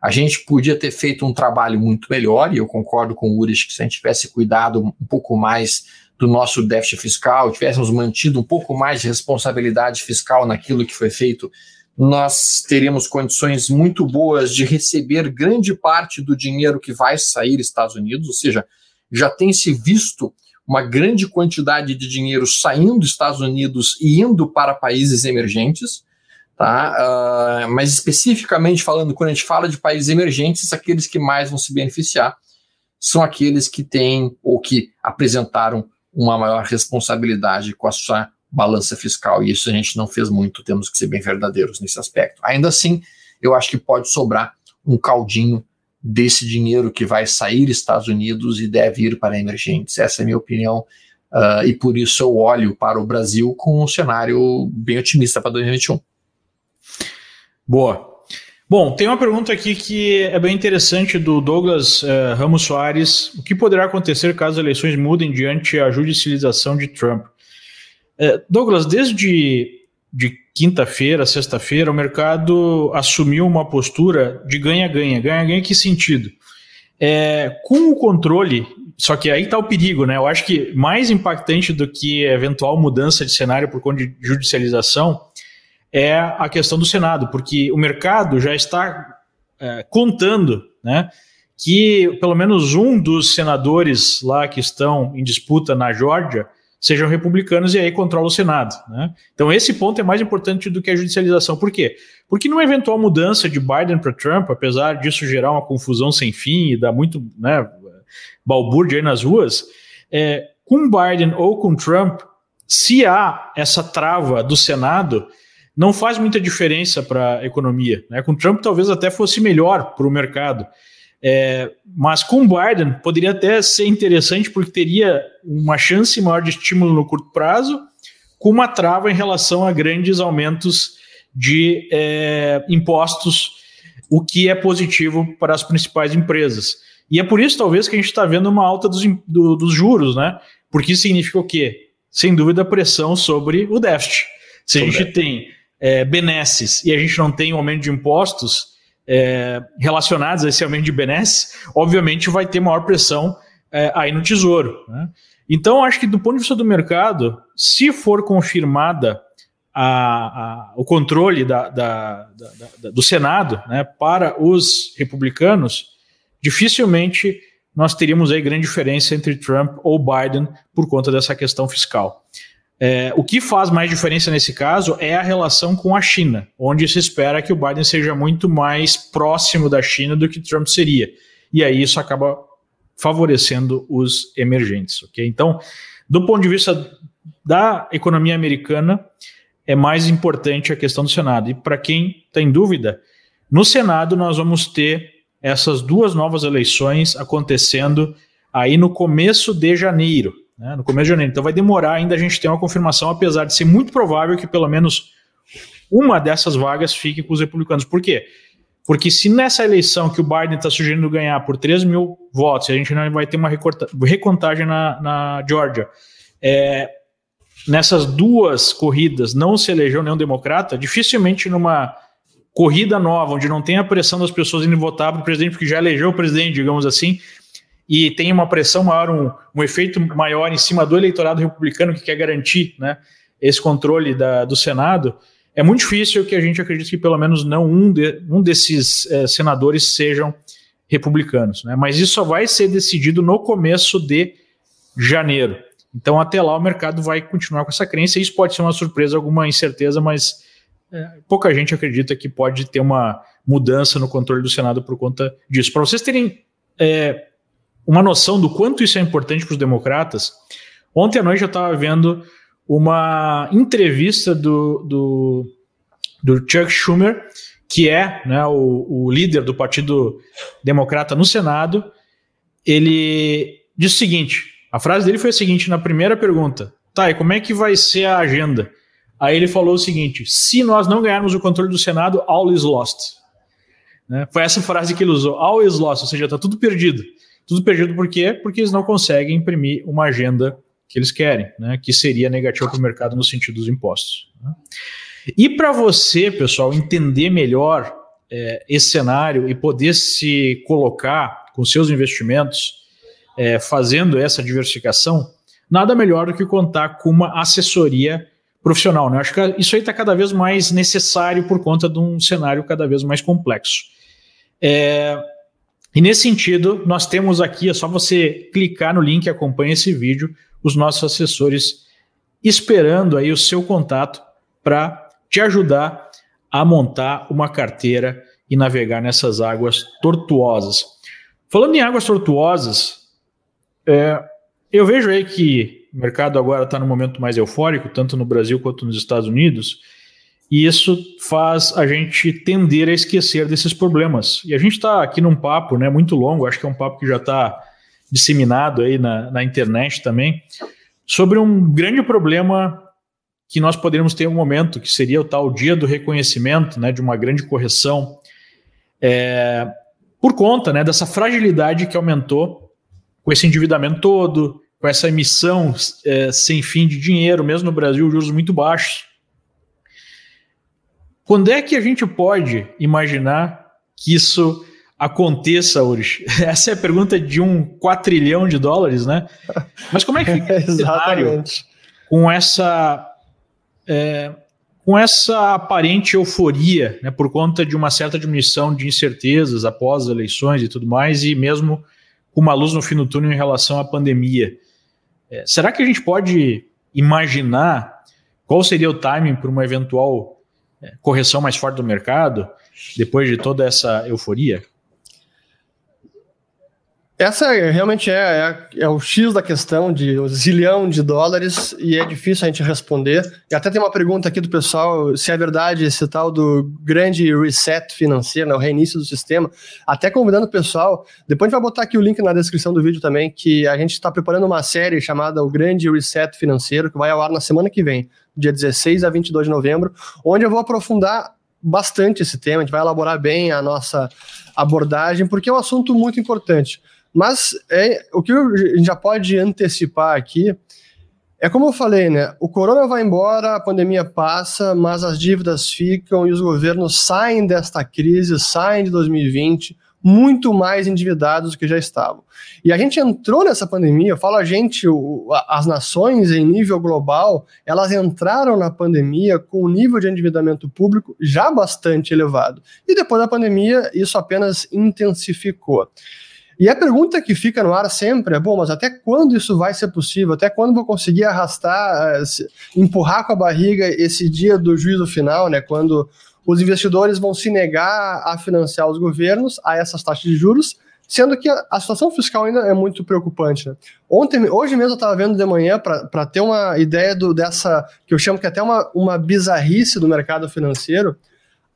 A gente podia ter feito um trabalho muito melhor, e eu concordo com o Ures que se a gente tivesse cuidado um pouco mais do nosso déficit fiscal, tivéssemos mantido um pouco mais de responsabilidade fiscal naquilo que foi feito, nós teríamos condições muito boas de receber grande parte do dinheiro que vai sair dos Estados Unidos, ou seja, já tem se visto uma grande quantidade de dinheiro saindo dos Estados Unidos e indo para países emergentes, tá? Uh, mas especificamente falando, quando a gente fala de países emergentes, aqueles que mais vão se beneficiar são aqueles que têm ou que apresentaram uma maior responsabilidade com a sua balança fiscal. E isso a gente não fez muito, temos que ser bem verdadeiros nesse aspecto. Ainda assim, eu acho que pode sobrar um caldinho desse dinheiro que vai sair dos Estados Unidos e deve ir para emergentes. Essa é a minha opinião. Uh, e por isso eu olho para o Brasil com um cenário bem otimista para 2021. Boa. Bom, tem uma pergunta aqui que é bem interessante do Douglas uh, Ramos Soares. O que poderá acontecer caso as eleições mudem diante a judicialização de Trump? É, Douglas, desde de quinta-feira, sexta-feira, o mercado assumiu uma postura de ganha-ganha. Ganha-ganha que sentido? É, com o controle, só que aí está o perigo, né? Eu acho que mais impactante do que eventual mudança de cenário por conta de judicialização é a questão do Senado, porque o mercado já está é, contando, né? Que pelo menos um dos senadores lá que estão em disputa na Geórgia sejam republicanos e aí controla o Senado. Né? Então, esse ponto é mais importante do que a judicialização. Por quê? Porque numa eventual mudança de Biden para Trump, apesar disso gerar uma confusão sem fim e dar muito né, balbúrdia aí nas ruas, é, com Biden ou com Trump, se há essa trava do Senado, não faz muita diferença para a economia. Né? Com Trump, talvez até fosse melhor para o mercado. É, mas com Biden poderia até ser interessante porque teria uma chance maior de estímulo no curto prazo, com uma trava em relação a grandes aumentos de é, impostos, o que é positivo para as principais empresas. E é por isso, talvez, que a gente está vendo uma alta dos, do, dos juros, né? Porque isso significa o quê? Sem dúvida, pressão sobre o déficit. Se a gente tem é, benesses e a gente não tem um aumento de impostos, é, relacionados a esse aumento de benesses, obviamente vai ter maior pressão é, aí no tesouro. Né? Então, acho que do ponto de vista do mercado, se for confirmada a, a, o controle da, da, da, do Senado né, para os republicanos, dificilmente nós teríamos aí grande diferença entre Trump ou Biden por conta dessa questão fiscal. É, o que faz mais diferença nesse caso é a relação com a China, onde se espera que o Biden seja muito mais próximo da China do que Trump seria. E aí isso acaba favorecendo os emergentes. Okay? Então, do ponto de vista da economia americana, é mais importante a questão do Senado. E para quem tem dúvida, no Senado nós vamos ter essas duas novas eleições acontecendo aí no começo de janeiro né, no começo de janeiro. Então vai demorar ainda a gente ter uma confirmação, apesar de ser muito provável que pelo menos uma dessas vagas fique com os republicanos. Por quê? Porque se nessa eleição que o Biden está sugerindo ganhar por 3 mil votos, a gente não vai ter uma recontagem na, na Georgia, é, nessas duas corridas não se elegeu nenhum democrata, dificilmente numa corrida nova, onde não tem a pressão das pessoas indo votar para o presidente, porque já elegeu o presidente, digamos assim, e tem uma pressão maior, um, um efeito maior em cima do eleitorado republicano que quer garantir né, esse controle da, do Senado, é muito difícil que a gente acredite que pelo menos não um, de, um desses é, senadores sejam republicanos. Né? Mas isso só vai ser decidido no começo de janeiro. Então, até lá, o mercado vai continuar com essa crença. Isso pode ser uma surpresa, alguma incerteza, mas é, pouca gente acredita que pode ter uma mudança no controle do Senado por conta disso. Para vocês terem é, uma noção do quanto isso é importante para os democratas, ontem à noite eu estava vendo uma entrevista do, do, do, Chuck Schumer, que é né, o, o líder do Partido Democrata no Senado. Ele disse o seguinte: a frase dele foi a seguinte na primeira pergunta: tá, e como é que vai ser a agenda? Aí ele falou o seguinte: se nós não ganharmos o controle do Senado, all is lost. Né? Foi essa frase que ele usou: all is lost, ou seja, está tudo perdido. Tudo perdido por quê? Porque eles não conseguem imprimir uma agenda que eles querem, né? que seria negativa para o mercado no sentido dos impostos. Né? E para você, pessoal, entender melhor é, esse cenário e poder se colocar com seus investimentos, é, fazendo essa diversificação, nada melhor do que contar com uma assessoria profissional. Né? Acho que isso aí está cada vez mais necessário por conta de um cenário cada vez mais complexo. É, e nesse sentido, nós temos aqui, é só você clicar no link e acompanha esse vídeo, os nossos assessores esperando aí o seu contato para te ajudar a montar uma carteira e navegar nessas águas tortuosas. Falando em águas tortuosas, é, eu vejo aí que o mercado agora está no momento mais eufórico, tanto no Brasil quanto nos Estados Unidos, e isso faz a gente tender a esquecer desses problemas. E a gente está aqui num papo né, muito longo, acho que é um papo que já está disseminado aí na, na internet também, sobre um grande problema que nós poderíamos ter um momento, que seria o tal dia do reconhecimento, né, de uma grande correção, é, por conta né, dessa fragilidade que aumentou com esse endividamento todo, com essa emissão é, sem fim de dinheiro, mesmo no Brasil, juros muito baixos. Quando é que a gente pode imaginar que isso aconteça, Urish? <laughs> Essa é a pergunta de um quatrilhão de dólares, né? Mas como é que <laughs> fica esse cenário com essa é, com essa aparente euforia, né, por conta de uma certa diminuição de incertezas após as eleições e tudo mais, e mesmo com uma luz no fim do túnel em relação à pandemia? É, será que a gente pode imaginar qual seria o timing para uma eventual correção mais forte do mercado depois de toda essa euforia? Essa realmente é, é, é, o X da questão de um zilhão de dólares e é difícil a gente responder. E até tem uma pergunta aqui do pessoal se é verdade esse tal do grande reset financeiro, né, o reinício do sistema. Até convidando o pessoal, depois a gente vai botar aqui o link na descrição do vídeo também, que a gente está preparando uma série chamada O Grande Reset Financeiro, que vai ao ar na semana que vem, dia 16 a 22 de novembro, onde eu vou aprofundar bastante esse tema, a gente vai elaborar bem a nossa abordagem, porque é um assunto muito importante. Mas é, o que a gente já pode antecipar aqui é como eu falei, né? O corona vai embora, a pandemia passa, mas as dívidas ficam e os governos saem desta crise, saem de 2020 muito mais endividados do que já estavam. E a gente entrou nessa pandemia, eu falo a gente, o, as nações em nível global, elas entraram na pandemia com um nível de endividamento público já bastante elevado. E depois da pandemia, isso apenas intensificou. E a pergunta que fica no ar sempre é: bom, mas até quando isso vai ser possível? Até quando vou conseguir arrastar, eh, empurrar com a barriga esse dia do juízo final, né? Quando os investidores vão se negar a financiar os governos a essas taxas de juros, sendo que a, situação fiscal ainda é muito preocupante. Né? Ontem, hoje mesmo eu estava vendo de manhã para ter uma ideia do, dessa que eu chamo que é até uma, uma bizarrice do mercado financeiro.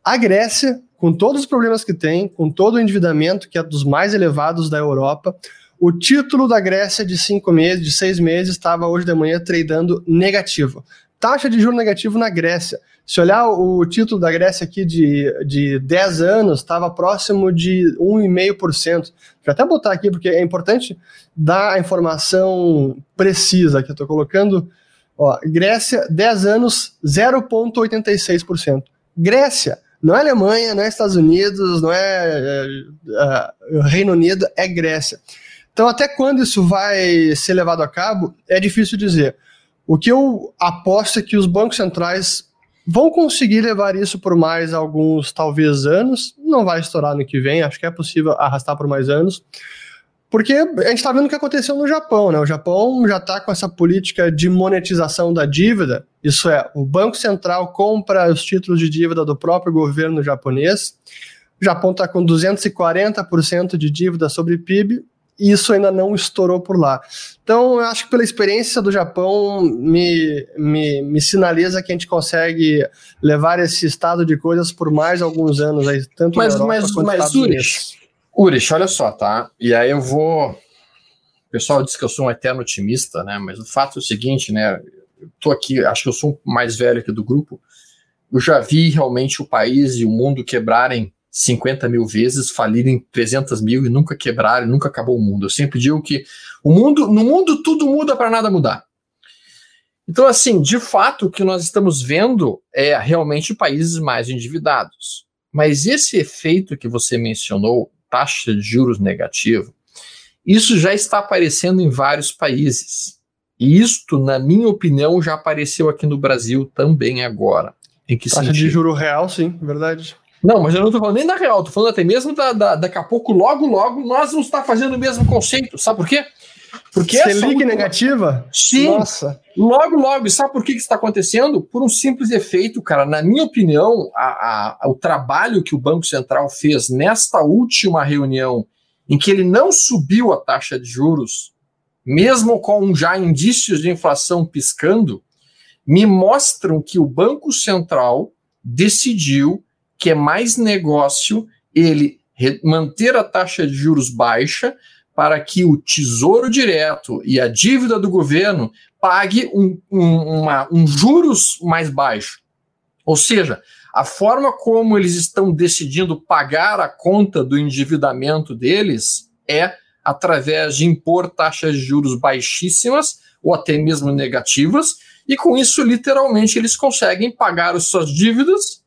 A Grécia com todos os problemas que tem, com todo o endividamento que é dos mais elevados da Europa, o título da Grécia de cinco meses, de seis meses, estava hoje de manhã tradando negativo. Taxa de juro negativo na Grécia. Se olhar o título da Grécia aqui de, de 10 anos, estava próximo de 1,5%. Deixa eu até botar aqui, porque é importante dar a informação precisa que eu estou colocando. Ó, Grécia, 10 anos, 0,86%. Grécia, não é Alemanha, não é Estados Unidos, não é, é, é Reino Unido, é Grécia. Então, até quando isso vai ser levado a cabo, é difícil dizer. O que eu aposto é que os bancos centrais vão conseguir levar isso por mais alguns, talvez, anos. Não vai estourar no que vem, acho que é possível arrastar por mais anos. Porque a gente está vendo o que aconteceu no Japão, né? O Japão já está com essa política de monetização da dívida. Isso é, o Banco Central compra os títulos de dívida do próprio governo japonês. O Japão está com 240% de dívida sobre PIB e isso ainda não estourou por lá. Então, eu acho que pela experiência do Japão, me, me, me sinaliza que a gente consegue levar esse estado de coisas por mais alguns anos aí, tanto mas, na Europa mas, quanto mas. Urich, olha só, tá? E aí eu vou. O pessoal diz que eu sou um eterno otimista, né? Mas o fato é o seguinte, né? Eu tô aqui, acho que eu sou o mais velho aqui do grupo. Eu já vi realmente o país e o mundo quebrarem 50 mil vezes, falirem 300 mil e nunca quebrarem, nunca acabou o mundo. Eu sempre digo que o mundo, no mundo tudo muda para nada mudar. Então, assim, de fato, o que nós estamos vendo é realmente países mais endividados. Mas esse efeito que você mencionou taxa de juros negativo, isso já está aparecendo em vários países. E isto, na minha opinião, já apareceu aqui no Brasil também agora. Em que taxa sentido? de juro real, sim, verdade. Não, mas eu não estou falando nem da real, estou falando até mesmo da, da, daqui a pouco, logo, logo, nós vamos estar fazendo o mesmo conceito. Sabe por quê? Porque Selic negativa? Sim. Nossa. Logo, logo. E sabe por que, que isso está acontecendo? Por um simples efeito, cara. Na minha opinião, a, a, o trabalho que o Banco Central fez nesta última reunião, em que ele não subiu a taxa de juros, mesmo com já indícios de inflação piscando, me mostram que o Banco Central decidiu que é mais negócio ele manter a taxa de juros baixa para que o tesouro direto e a dívida do governo pague um, um, uma, um juros mais baixo. Ou seja, a forma como eles estão decidindo pagar a conta do endividamento deles é através de impor taxas de juros baixíssimas ou até mesmo negativas, e com isso, literalmente, eles conseguem pagar as suas dívidas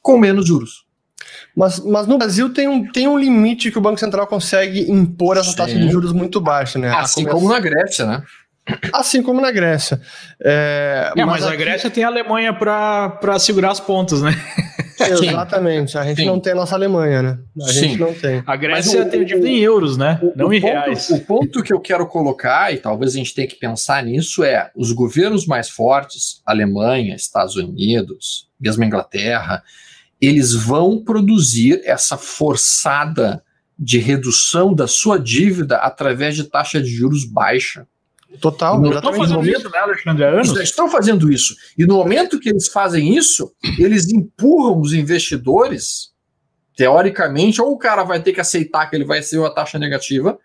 com menos juros. Mas, mas no Brasil tem um, tem um limite que o Banco Central consegue impor essa Sim. taxa de juros muito baixa, né? Assim como na Grécia, né? Assim como na Grécia. É, é mas, mas aqui... a Grécia tem a Alemanha para segurar as pontas, né? <laughs> Exatamente. A gente Sim. não tem a nossa Alemanha, né? A Sim. gente não tem. A Grécia o, tem dívida em euros, né? O, não o em ponto, reais. O ponto que eu quero colocar, e talvez a gente tenha que pensar nisso, é os governos mais fortes, Alemanha, Estados Unidos, mesmo Inglaterra, eles vão produzir essa forçada de redução da sua dívida através de taxa de juros baixa. Total. Não estão fazendo momento, isso, né, Alexandre? Anos. Estão fazendo isso. E no momento que eles fazem isso, eles empurram os investidores, teoricamente, ou o cara vai ter que aceitar que ele vai ser uma taxa negativa,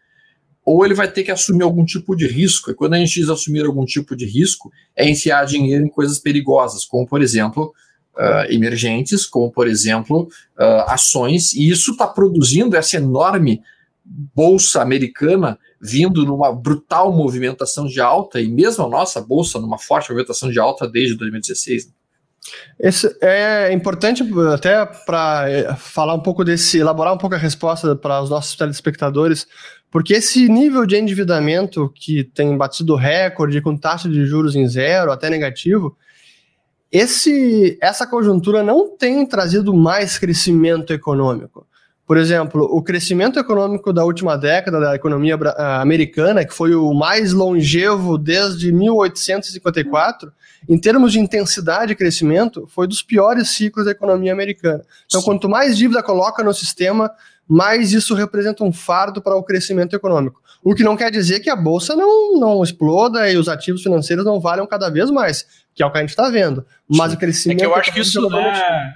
ou ele vai ter que assumir algum tipo de risco. E quando a gente diz assumir algum tipo de risco, é enfiar dinheiro em coisas perigosas, como, por exemplo, uh, emergentes, como, por exemplo, uh, ações. E isso está produzindo essa enorme bolsa americana vindo numa brutal movimentação de alta, e mesmo a nossa bolsa numa forte movimentação de alta desde 2016. Esse é importante até para eh, falar um pouco desse, elaborar um pouco a resposta para os nossos telespectadores, porque esse nível de endividamento que tem batido recorde com taxa de juros em zero, até negativo, esse, essa conjuntura não tem trazido mais crescimento econômico. Por exemplo, o crescimento econômico da última década da economia americana, que foi o mais longevo desde 1854, em termos de intensidade de crescimento, foi dos piores ciclos da economia americana. Então, quanto mais dívida coloca no sistema, mais isso representa um fardo para o crescimento econômico. O que não quer dizer que a bolsa não, não exploda e os ativos financeiros não valham cada vez mais, que é o que a gente está vendo. Mas o crescimento. É que eu acho que isso é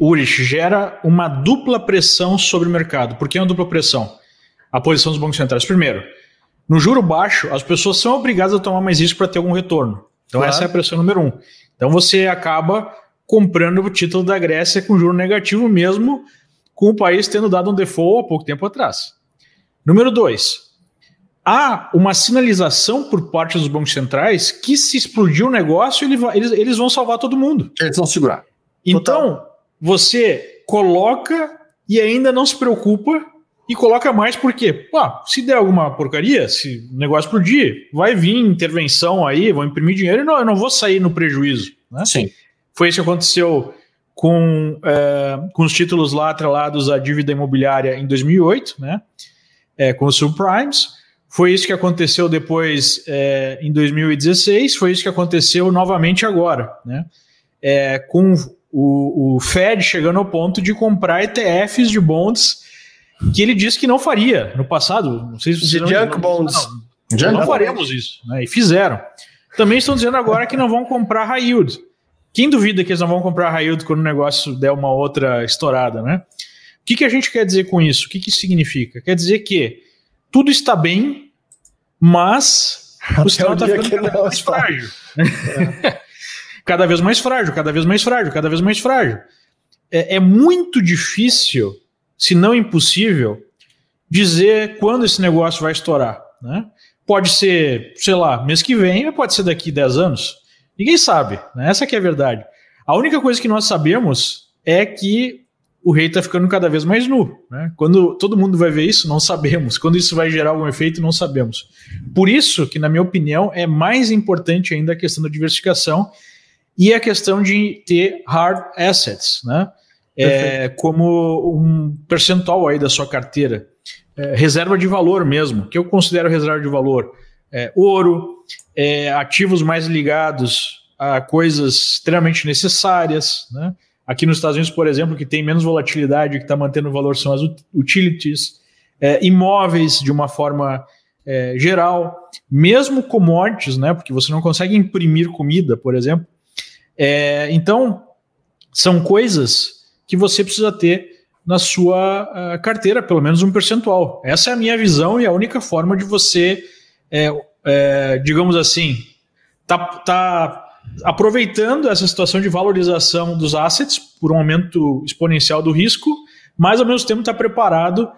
Urich, gera uma dupla pressão sobre o mercado. Por que uma dupla pressão? A posição dos bancos centrais. Primeiro, no juro baixo, as pessoas são obrigadas a tomar mais risco para ter algum retorno. Então, claro. essa é a pressão número um. Então, você acaba comprando o título da Grécia com juro negativo, mesmo com o país tendo dado um default há pouco tempo atrás. Número dois, há uma sinalização por parte dos bancos centrais que se explodir o negócio, eles, eles vão salvar todo mundo. Eles vão segurar. Então, Total você coloca e ainda não se preocupa e coloca mais porque, pô, se der alguma porcaria, se o negócio explodir, vai vir intervenção aí, vão imprimir dinheiro e não, eu não vou sair no prejuízo. Né? Sim. Foi isso que aconteceu com, é, com os títulos lá atrelados à dívida imobiliária em 2008, né? É, com os subprimes. Foi isso que aconteceu depois é, em 2016, foi isso que aconteceu novamente agora, né? É, com o, o Fed chegando ao ponto de comprar ETFs de bonds que ele disse que não faria no passado. Não sei se de junk bonds. Não, não faremos isso. Né? E fizeram. Também estão dizendo agora que não vão comprar high yield. Quem duvida que eles não vão comprar high yield quando o negócio der uma outra estourada, né? O que, que a gente quer dizer com isso? O que, que isso significa? Quer dizer que tudo está bem, mas o sinal está ficando mais frágil. É. <laughs> cada vez mais frágil, cada vez mais frágil, cada vez mais frágil. É, é muito difícil, se não impossível, dizer quando esse negócio vai estourar. Né? Pode ser, sei lá, mês que vem, pode ser daqui 10 anos. Ninguém sabe, né? essa que é a verdade. A única coisa que nós sabemos é que o rei está ficando cada vez mais nu. Né? Quando todo mundo vai ver isso, não sabemos. Quando isso vai gerar algum efeito, não sabemos. Por isso que, na minha opinião, é mais importante ainda a questão da diversificação e a questão de ter hard assets, né? É, como um percentual aí da sua carteira. É, reserva de valor mesmo, que eu considero reserva de valor. É, ouro, é, ativos mais ligados a coisas extremamente necessárias. Né? Aqui nos Estados Unidos, por exemplo, que tem menos volatilidade, que está mantendo o valor são as utilities, é, imóveis de uma forma é, geral, mesmo commodities, né? porque você não consegue imprimir comida, por exemplo, é, então, são coisas que você precisa ter na sua carteira, pelo menos um percentual. Essa é a minha visão e a única forma de você, é, é, digamos assim, tá, tá aproveitando essa situação de valorização dos assets por um aumento exponencial do risco, mas ao mesmo tempo está preparado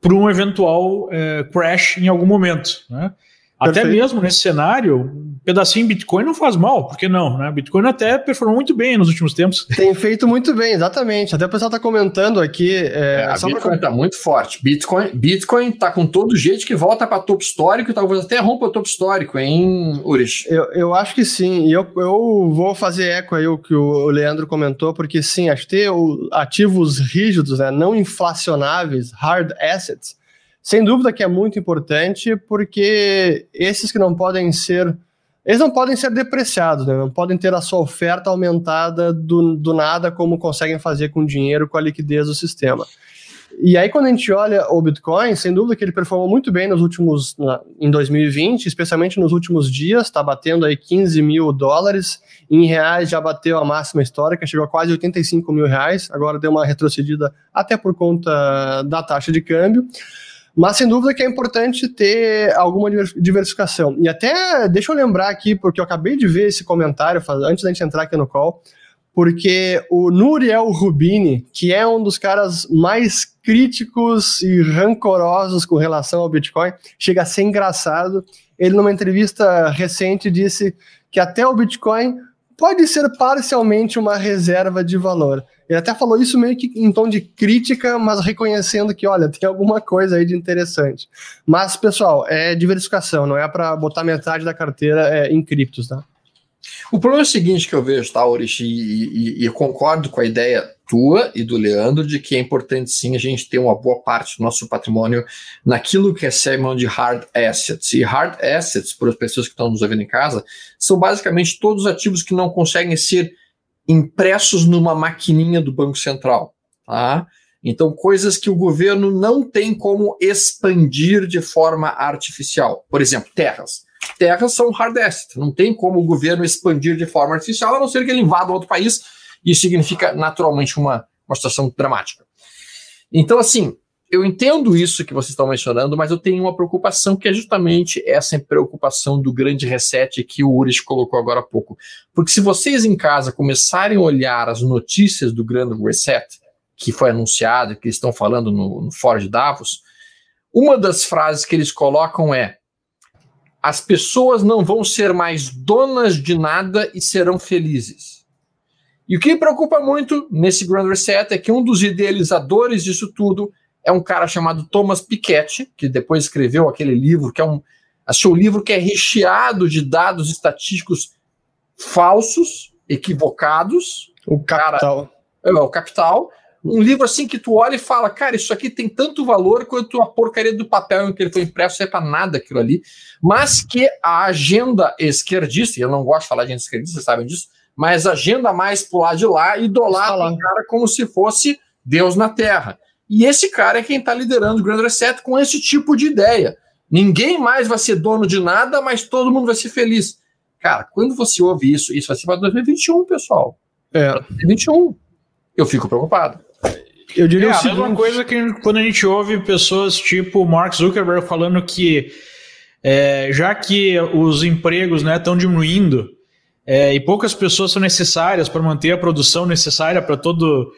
para um eventual é, crash em algum momento. Né? Até mesmo nesse cenário, um pedacinho Bitcoin não faz mal, por que não? Né? Bitcoin até performou muito bem nos últimos tempos. Tem feito muito bem, exatamente. Até o pessoal está comentando aqui. É, é, a Bitcoin está pra... muito forte. Bitcoin Bitcoin está com todo jeito que volta para topo histórico, talvez até rompa o topo histórico, hein, Urish? Eu, eu acho que sim. E eu, eu vou fazer eco aí o que o Leandro comentou, porque sim, acho que ter ativos rígidos, né, não inflacionáveis, hard assets, sem dúvida que é muito importante, porque esses que não podem ser. Eles não podem ser depreciados, né? não podem ter a sua oferta aumentada do, do nada, como conseguem fazer com o dinheiro, com a liquidez do sistema. E aí, quando a gente olha o Bitcoin, sem dúvida que ele performou muito bem nos últimos, na, em 2020, especialmente nos últimos dias, está batendo aí 15 mil dólares, em reais já bateu a máxima histórica, chegou a quase 85 mil reais, agora deu uma retrocedida até por conta da taxa de câmbio. Mas sem dúvida que é importante ter alguma diversificação. E até deixa eu lembrar aqui, porque eu acabei de ver esse comentário antes da gente entrar aqui no call, porque o Nuriel Rubini, que é um dos caras mais críticos e rancorosos com relação ao Bitcoin, chega a ser engraçado. Ele, numa entrevista recente, disse que até o Bitcoin pode ser parcialmente uma reserva de valor. Ele até falou isso meio que em tom de crítica, mas reconhecendo que, olha, tem alguma coisa aí de interessante. Mas, pessoal, é diversificação, não é para botar metade da carteira é, em criptos, tá? O problema é o seguinte que eu vejo, tá, Orish, e, e, e, concordo com a ideia tua e do Leandro de que é importante sim a gente ter uma boa parte do nosso patrimônio naquilo que é chamado de hard assets. E hard assets, para as pessoas que estão nos ouvindo em casa, são basicamente todos os ativos que não conseguem ser impressos numa maquininha do Banco Central. Tá? Então, coisas que o governo não tem como expandir de forma artificial. Por exemplo, terras. Terras são hard assets. Não tem como o governo expandir de forma artificial, a não ser que ele invada outro país. Isso significa, naturalmente, uma, uma situação dramática. Então, assim, eu entendo isso que vocês estão mencionando, mas eu tenho uma preocupação que é justamente essa preocupação do grande reset que o Uris colocou agora há pouco. Porque se vocês em casa começarem a olhar as notícias do grande reset, que foi anunciado, que estão falando no, no Fórum de Davos, uma das frases que eles colocam é: as pessoas não vão ser mais donas de nada e serão felizes. E o que me preocupa muito nesse Grand Reset é que um dos idealizadores disso tudo é um cara chamado Thomas Piketty, que depois escreveu aquele livro, que é um, um livro que é recheado de dados estatísticos falsos, equivocados. O Capital. Cara, é, o Capital. Um livro assim que tu olha e fala, cara, isso aqui tem tanto valor quanto a porcaria do papel em que ele foi impresso, não é para nada aquilo ali. Mas que a agenda esquerdista, e eu não gosto de falar de agenda esquerdista, vocês sabem disso, mas agenda mais pro lado de lá idolatra o cara como se fosse Deus na Terra. E esse cara é quem está liderando o Grand Reset com esse tipo de ideia. Ninguém mais vai ser dono de nada, mas todo mundo vai ser feliz. Cara, quando você ouve isso, isso vai ser para 2021, pessoal. É. 2021. Eu fico preocupado. Eu diria é, a mesma coisa que quando a gente ouve pessoas tipo Mark Zuckerberg falando que é, já que os empregos estão né, diminuindo é, e poucas pessoas são necessárias para manter a produção necessária para todo,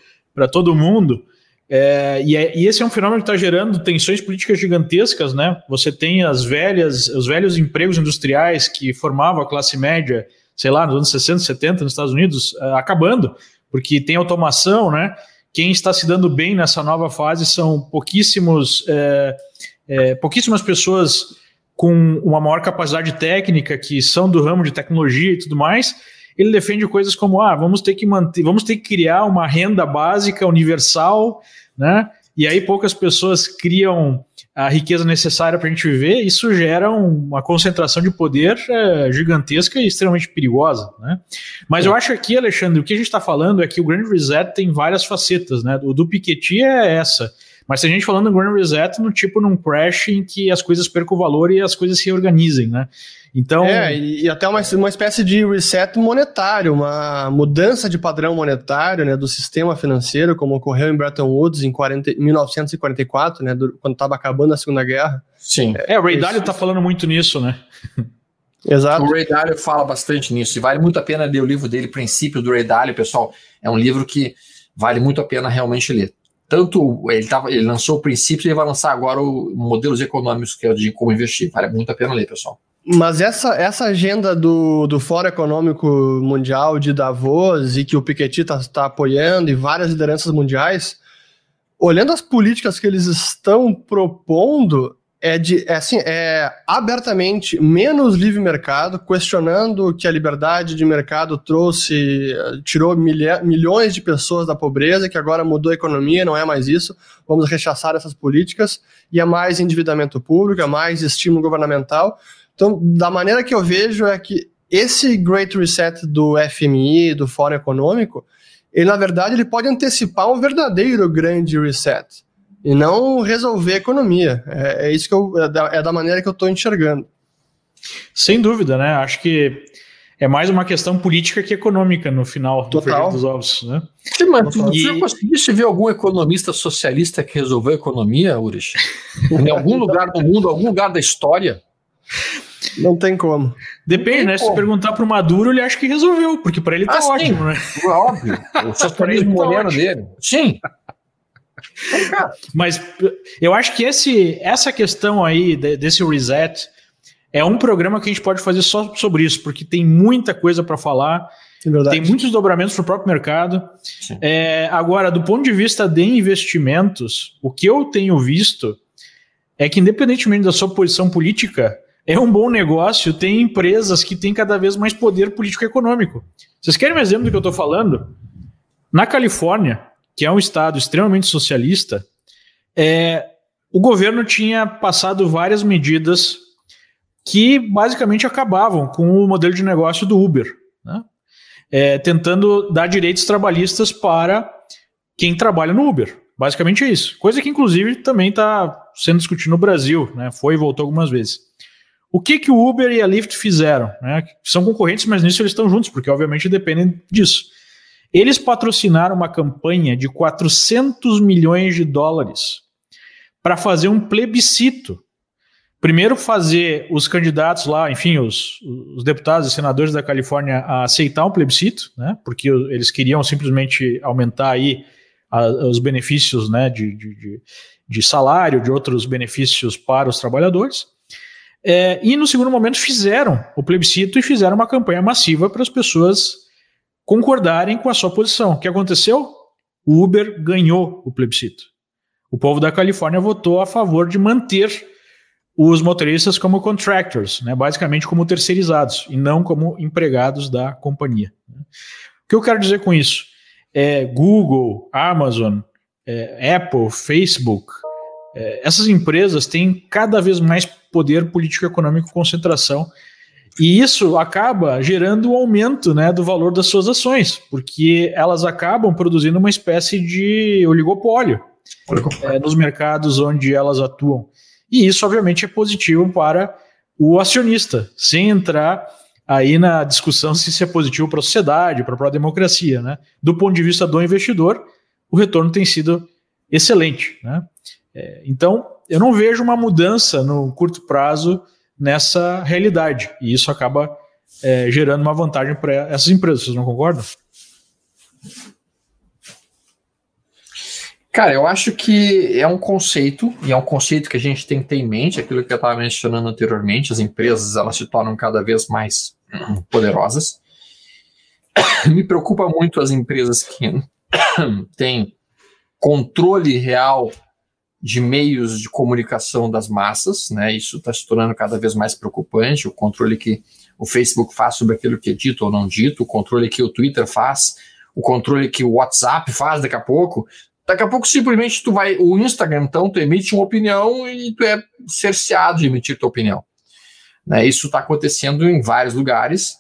todo mundo, é, e, é, e, esse é um fenômeno que está gerando tensões políticas gigantescas, né? Você tem as velhas, os velhos empregos industriais que formavam a classe média, sei lá, nos anos 60, 70 nos Estados Unidos, uh, acabando, porque tem automação, né? Quem está se dando bem nessa nova fase são pouquíssimos, é, é, pouquíssimas pessoas com uma maior capacidade técnica que são do ramo de tecnologia e tudo mais, ele defende coisas como ah, vamos ter que manter, vamos ter que criar uma renda básica universal, né? E aí poucas pessoas criam a riqueza necessária para a gente viver, isso gera uma concentração de poder é, gigantesca e extremamente perigosa. Né? Mas é. eu acho aqui, Alexandre, o que a gente está falando é que o Grand Reset tem várias facetas. Né? O do Piketty é essa. Mas se a gente falando do Grand Reset no tipo num crash em que as coisas percam o valor e as coisas se reorganizem, né? Então. É, e, até uma, uma espécie de reset monetário, uma mudança de padrão monetário né, do sistema financeiro, como ocorreu em Bretton Woods em 40, 1944, né, do, quando estava acabando a Segunda Guerra. Sim. É, o Ray Dalio está falando muito nisso, né? <laughs> Exato. O Ray Dalio fala bastante nisso, e vale muito a pena ler o livro dele, Princípio do Ray Dalio, pessoal. É um livro que vale muito a pena realmente ler. tanto ele, tava, ele lançou o princípio e ele vai lançar agora o modelos econômicos que é de como investir. Vale muito a pena ler, pessoal. Mas essa, essa agenda do, do Fórum Econômico Mundial de Davos e que o Piketty está tá apoiando e várias lideranças mundiais, olhando as políticas que eles estão propondo, é de é assim, é abertamente menos livre mercado, questionando que a liberdade de mercado trouxe, tirou milha, milhões de pessoas da pobreza, que agora mudou a economia, não é mais isso. Vamos rechaçar essas políticas e é mais endividamento público, é mais estímulo governamental. Então, da maneira que eu vejo é que esse Great Reset do FMI, do Fórum Econômico, ele na verdade ele pode antecipar um verdadeiro grande reset e não resolver a economia. É, é isso que eu é da, é da maneira que eu estou enxergando. Sem dúvida, né? Acho que é mais uma questão política que econômica no final Total. do dos ovos, né? Sim, mas tu, e... já conseguiste ver algum economista socialista que resolveu a economia, Urish? <laughs> em algum lugar do mundo, algum lugar da história? Não tem como. Depende, tem né? Como. Se perguntar pro Maduro, ele acha que resolveu, porque para ele tá ah, ótimo, sim. né? Óbvio. O socialismo <laughs> tá moderno dele. Sim. Mas eu acho que esse, essa questão aí desse reset é um programa que a gente pode fazer só sobre isso, porque tem muita coisa para falar. É tem muitos dobramentos para o próprio mercado. É, agora, do ponto de vista de investimentos, o que eu tenho visto é que, independentemente da sua posição política, é um bom negócio ter empresas que têm cada vez mais poder político-econômico. Vocês querem um exemplo do que eu estou falando? Na Califórnia, que é um estado extremamente socialista, é, o governo tinha passado várias medidas que basicamente acabavam com o modelo de negócio do Uber, né? é, tentando dar direitos trabalhistas para quem trabalha no Uber. Basicamente é isso. Coisa que, inclusive, também está sendo discutido no Brasil, né? Foi e voltou algumas vezes. O que, que o Uber e a Lyft fizeram? Né? São concorrentes, mas nisso eles estão juntos, porque obviamente dependem disso. Eles patrocinaram uma campanha de 400 milhões de dólares para fazer um plebiscito. Primeiro, fazer os candidatos lá, enfim, os, os, deputados e senadores da Califórnia a aceitar um plebiscito, né, porque eles queriam simplesmente aumentar aí a, os benefícios né, de, de, de, salário, de outros benefícios para os trabalhadores. É, e no segundo momento fizeram o plebiscito e fizeram uma campanha massiva para as pessoas concordarem com a sua posição. O que aconteceu? O Uber ganhou o plebiscito. O povo da Califórnia votou a favor de manter os motoristas como contractors, né, basicamente como terceirizados, e não como empregados da companhia. O que eu quero dizer com isso? É, Google, Amazon, é, Apple, Facebook, é, essas empresas têm cada vez mais poder político, econômico, concentração e isso acaba gerando um aumento né, do valor das suas ações, porque elas acabam produzindo uma espécie de oligopólio é, nos mercados onde elas atuam. E isso, obviamente, é positivo para o acionista, sem entrar aí na discussão se isso é positivo para a sociedade, para a própria democracia. Né? Do ponto de vista do investidor, o retorno tem sido excelente. Né? É, então, eu não vejo uma mudança no curto prazo nessa realidade. E isso acaba é, gerando uma vantagem para essas empresas, vocês não concordam? Cara, eu acho que é um conceito, e é um conceito que a gente tem que ter em mente, aquilo que eu estava mencionando anteriormente, as empresas elas se tornam cada vez mais poderosas. <coughs> Me preocupa muito as empresas que <coughs> têm controle real de meios de comunicação das massas, né? Isso está se tornando cada vez mais preocupante. O controle que o Facebook faz sobre aquilo que é dito ou não dito, o controle que o Twitter faz, o controle que o WhatsApp faz daqui a pouco. Daqui a pouco simplesmente tu vai, o Instagram então tu emite uma opinião e tu é cerceado de emitir tua opinião. Né? Isso está acontecendo em vários lugares,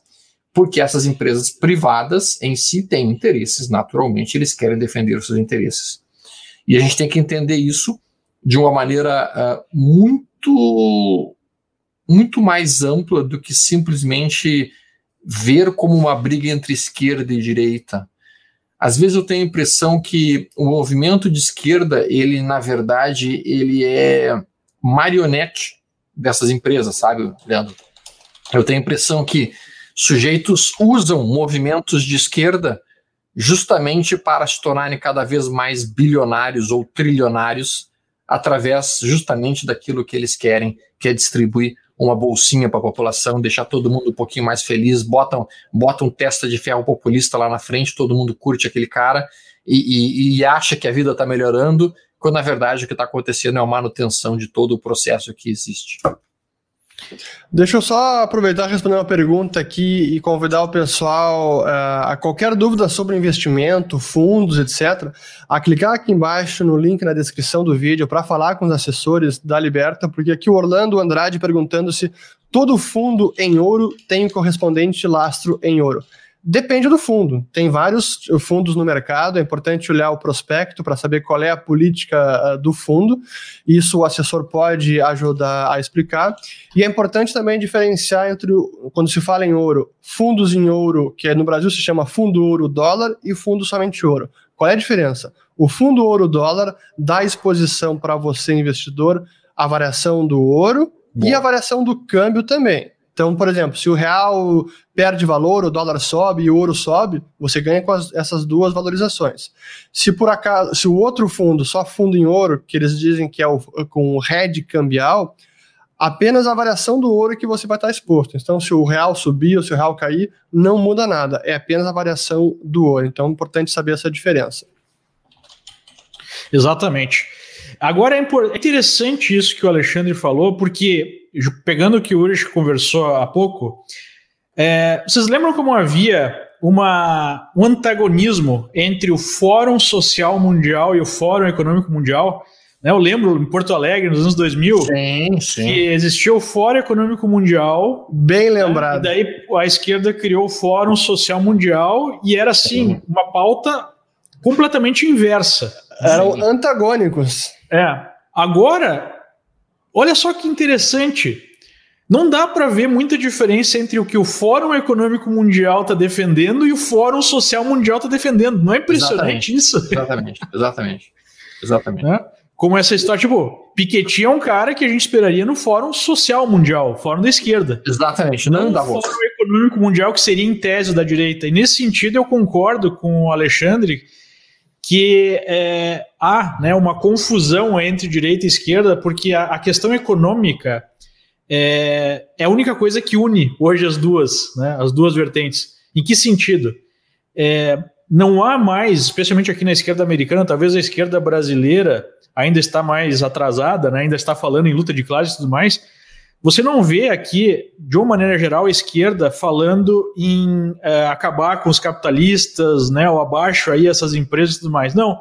porque essas empresas privadas em si têm interesses, naturalmente eles querem defender os seus interesses. E a gente tem que entender isso de uma maneira uh, muito muito mais ampla do que simplesmente ver como uma briga entre esquerda e direita. Às vezes eu tenho a impressão que o movimento de esquerda, ele na verdade, ele é marionete dessas empresas, sabe, Leandro? Eu tenho a impressão que sujeitos usam movimentos de esquerda justamente para se tornarem cada vez mais bilionários ou trilionários através justamente daquilo que eles querem, que é distribuir uma bolsinha para a população, deixar todo mundo um pouquinho mais feliz, botam, botam testa de ferro populista lá na frente, todo mundo curte aquele cara e, e, e acha que a vida está melhorando, quando na verdade o que está acontecendo é a manutenção de todo o processo que existe. Deixa eu só aproveitar e responder uma pergunta aqui e convidar o pessoal uh, a qualquer dúvida sobre investimento, fundos, etc., a clicar aqui embaixo no link na descrição do vídeo para falar com os assessores da Liberta, porque aqui o Orlando Andrade perguntando se todo fundo em ouro tem o correspondente lastro em ouro. Depende do fundo. Tem vários fundos no mercado, é importante olhar o prospecto para saber qual é a política uh, do fundo. Isso o assessor pode ajudar a explicar. E é importante também diferenciar entre, quando se fala em ouro, fundos em ouro, que no Brasil se chama fundo ouro dólar, e fundo somente ouro. Qual é a diferença? O fundo ouro dólar dá exposição para você, investidor, a variação do ouro Bom. e a variação do câmbio também. Então, por exemplo, se o real perde valor, o dólar sobe e o ouro sobe, você ganha com as, essas duas valorizações. Se por acaso, se o outro fundo, só fundo em ouro, que eles dizem que é o, com o hedge cambial, apenas a variação do ouro que você vai estar exposto. Então, se o real subir ou se o real cair, não muda nada, é apenas a variação do ouro. Então, é importante saber essa diferença. Exatamente. Agora é, é interessante isso que o Alexandre falou, porque pegando o que o Ulrich conversou há pouco, é, vocês lembram como havia uma, um antagonismo entre o Fórum Social Mundial e o Fórum Econômico Mundial? Né, eu lembro em Porto Alegre, nos anos 2000, sim, sim. que existia o Fórum Econômico Mundial. Bem lembrado. Né, e daí a esquerda criou o Fórum Social Mundial e era, assim, uma pauta completamente inversa. Eram antagônicos. É. Agora, olha só que interessante. Não dá para ver muita diferença entre o que o Fórum Econômico Mundial está defendendo e o Fórum Social Mundial está defendendo. Não é impressionante exatamente, isso? Exatamente, exatamente. Exatamente. É? Como essa história, tipo, Piketty é um cara que a gente esperaria no Fórum Social Mundial, Fórum da esquerda. Exatamente, não, não da Fórum Econômico Mundial que seria em tese da direita. E nesse sentido eu concordo com o Alexandre que é, há né, uma confusão entre direita e esquerda, porque a, a questão econômica é, é, a única coisa que une hoje as duas, né, as duas vertentes. Em que sentido? É, não há mais, especialmente aqui na esquerda americana, talvez a esquerda brasileira ainda está mais atrasada, né, ainda está falando em luta de classes e tudo mais, você não vê aqui, de uma maneira geral, a esquerda falando em é, acabar com os capitalistas, né, ou abaixo aí essas empresas e tudo mais. Não,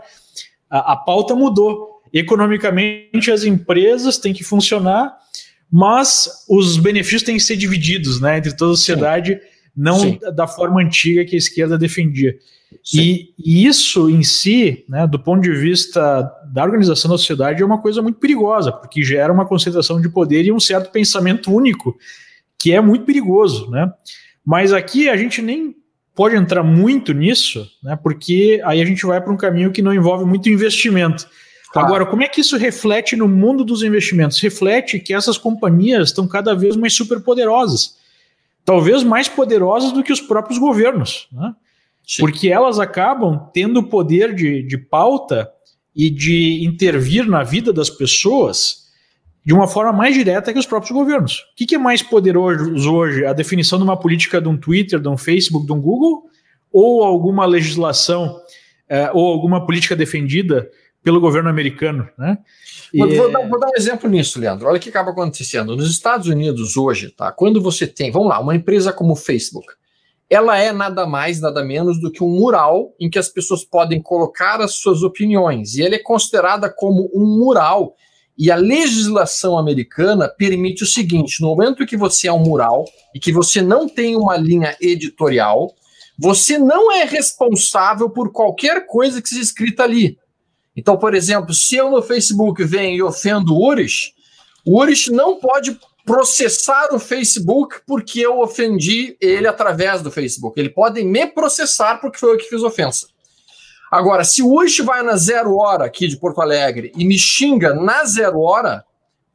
a, a pauta mudou. Economicamente, as empresas têm que funcionar, mas os benefícios têm que ser divididos né, entre toda a sociedade, Sim. Não Sim. da forma antiga que a esquerda defendia. E, e, isso em si, né, do ponto de vista da organização da sociedade, é uma coisa muito perigosa, porque gera uma concentração de poder e um certo pensamento único, que é muito perigoso. Né? Mas aqui a gente nem pode entrar muito nisso, né, porque aí a gente vai para um caminho que não envolve muito investimento. Claro. Agora, como é que isso reflete no mundo dos investimentos? Reflete que essas companhias estão cada vez mais superpoderosas, talvez mais poderosas do que os próprios governos. Né? Porque elas acabam tendo o poder de, de pauta e de intervir na vida das pessoas de uma forma mais direta que os próprios governos. O que, que é mais poderoso hoje? A definição de uma política de um Twitter, de um Facebook, de um Google? Ou alguma legislação eh, ou alguma política defendida pelo governo americano? Né? Vou, dar, vou, dar, um exemplo nisso, Leandro. Olha o que acaba acontecendo. Nos Estados Unidos hoje, tá? quando você tem, vamos lá, uma empresa como o Facebook, ela é nada mais, nada menos do que um mural em que as pessoas podem colocar as suas opiniões. E ele é considerada como um mural. E a legislação americana permite o seguinte: no momento que você é um mural e que você não tem uma linha editorial, você não é responsável por qualquer coisa que seja escrita ali. Então, por exemplo, se eu no Facebook venho e ofendo o Urish, o Urish não pode processar o Facebook porque eu ofendi ele através do Facebook. Ele pode me processar porque foi eu que fiz ofensa. Agora, se o Ush vai na zero hora aqui de Porto Alegre e me xinga na zero hora,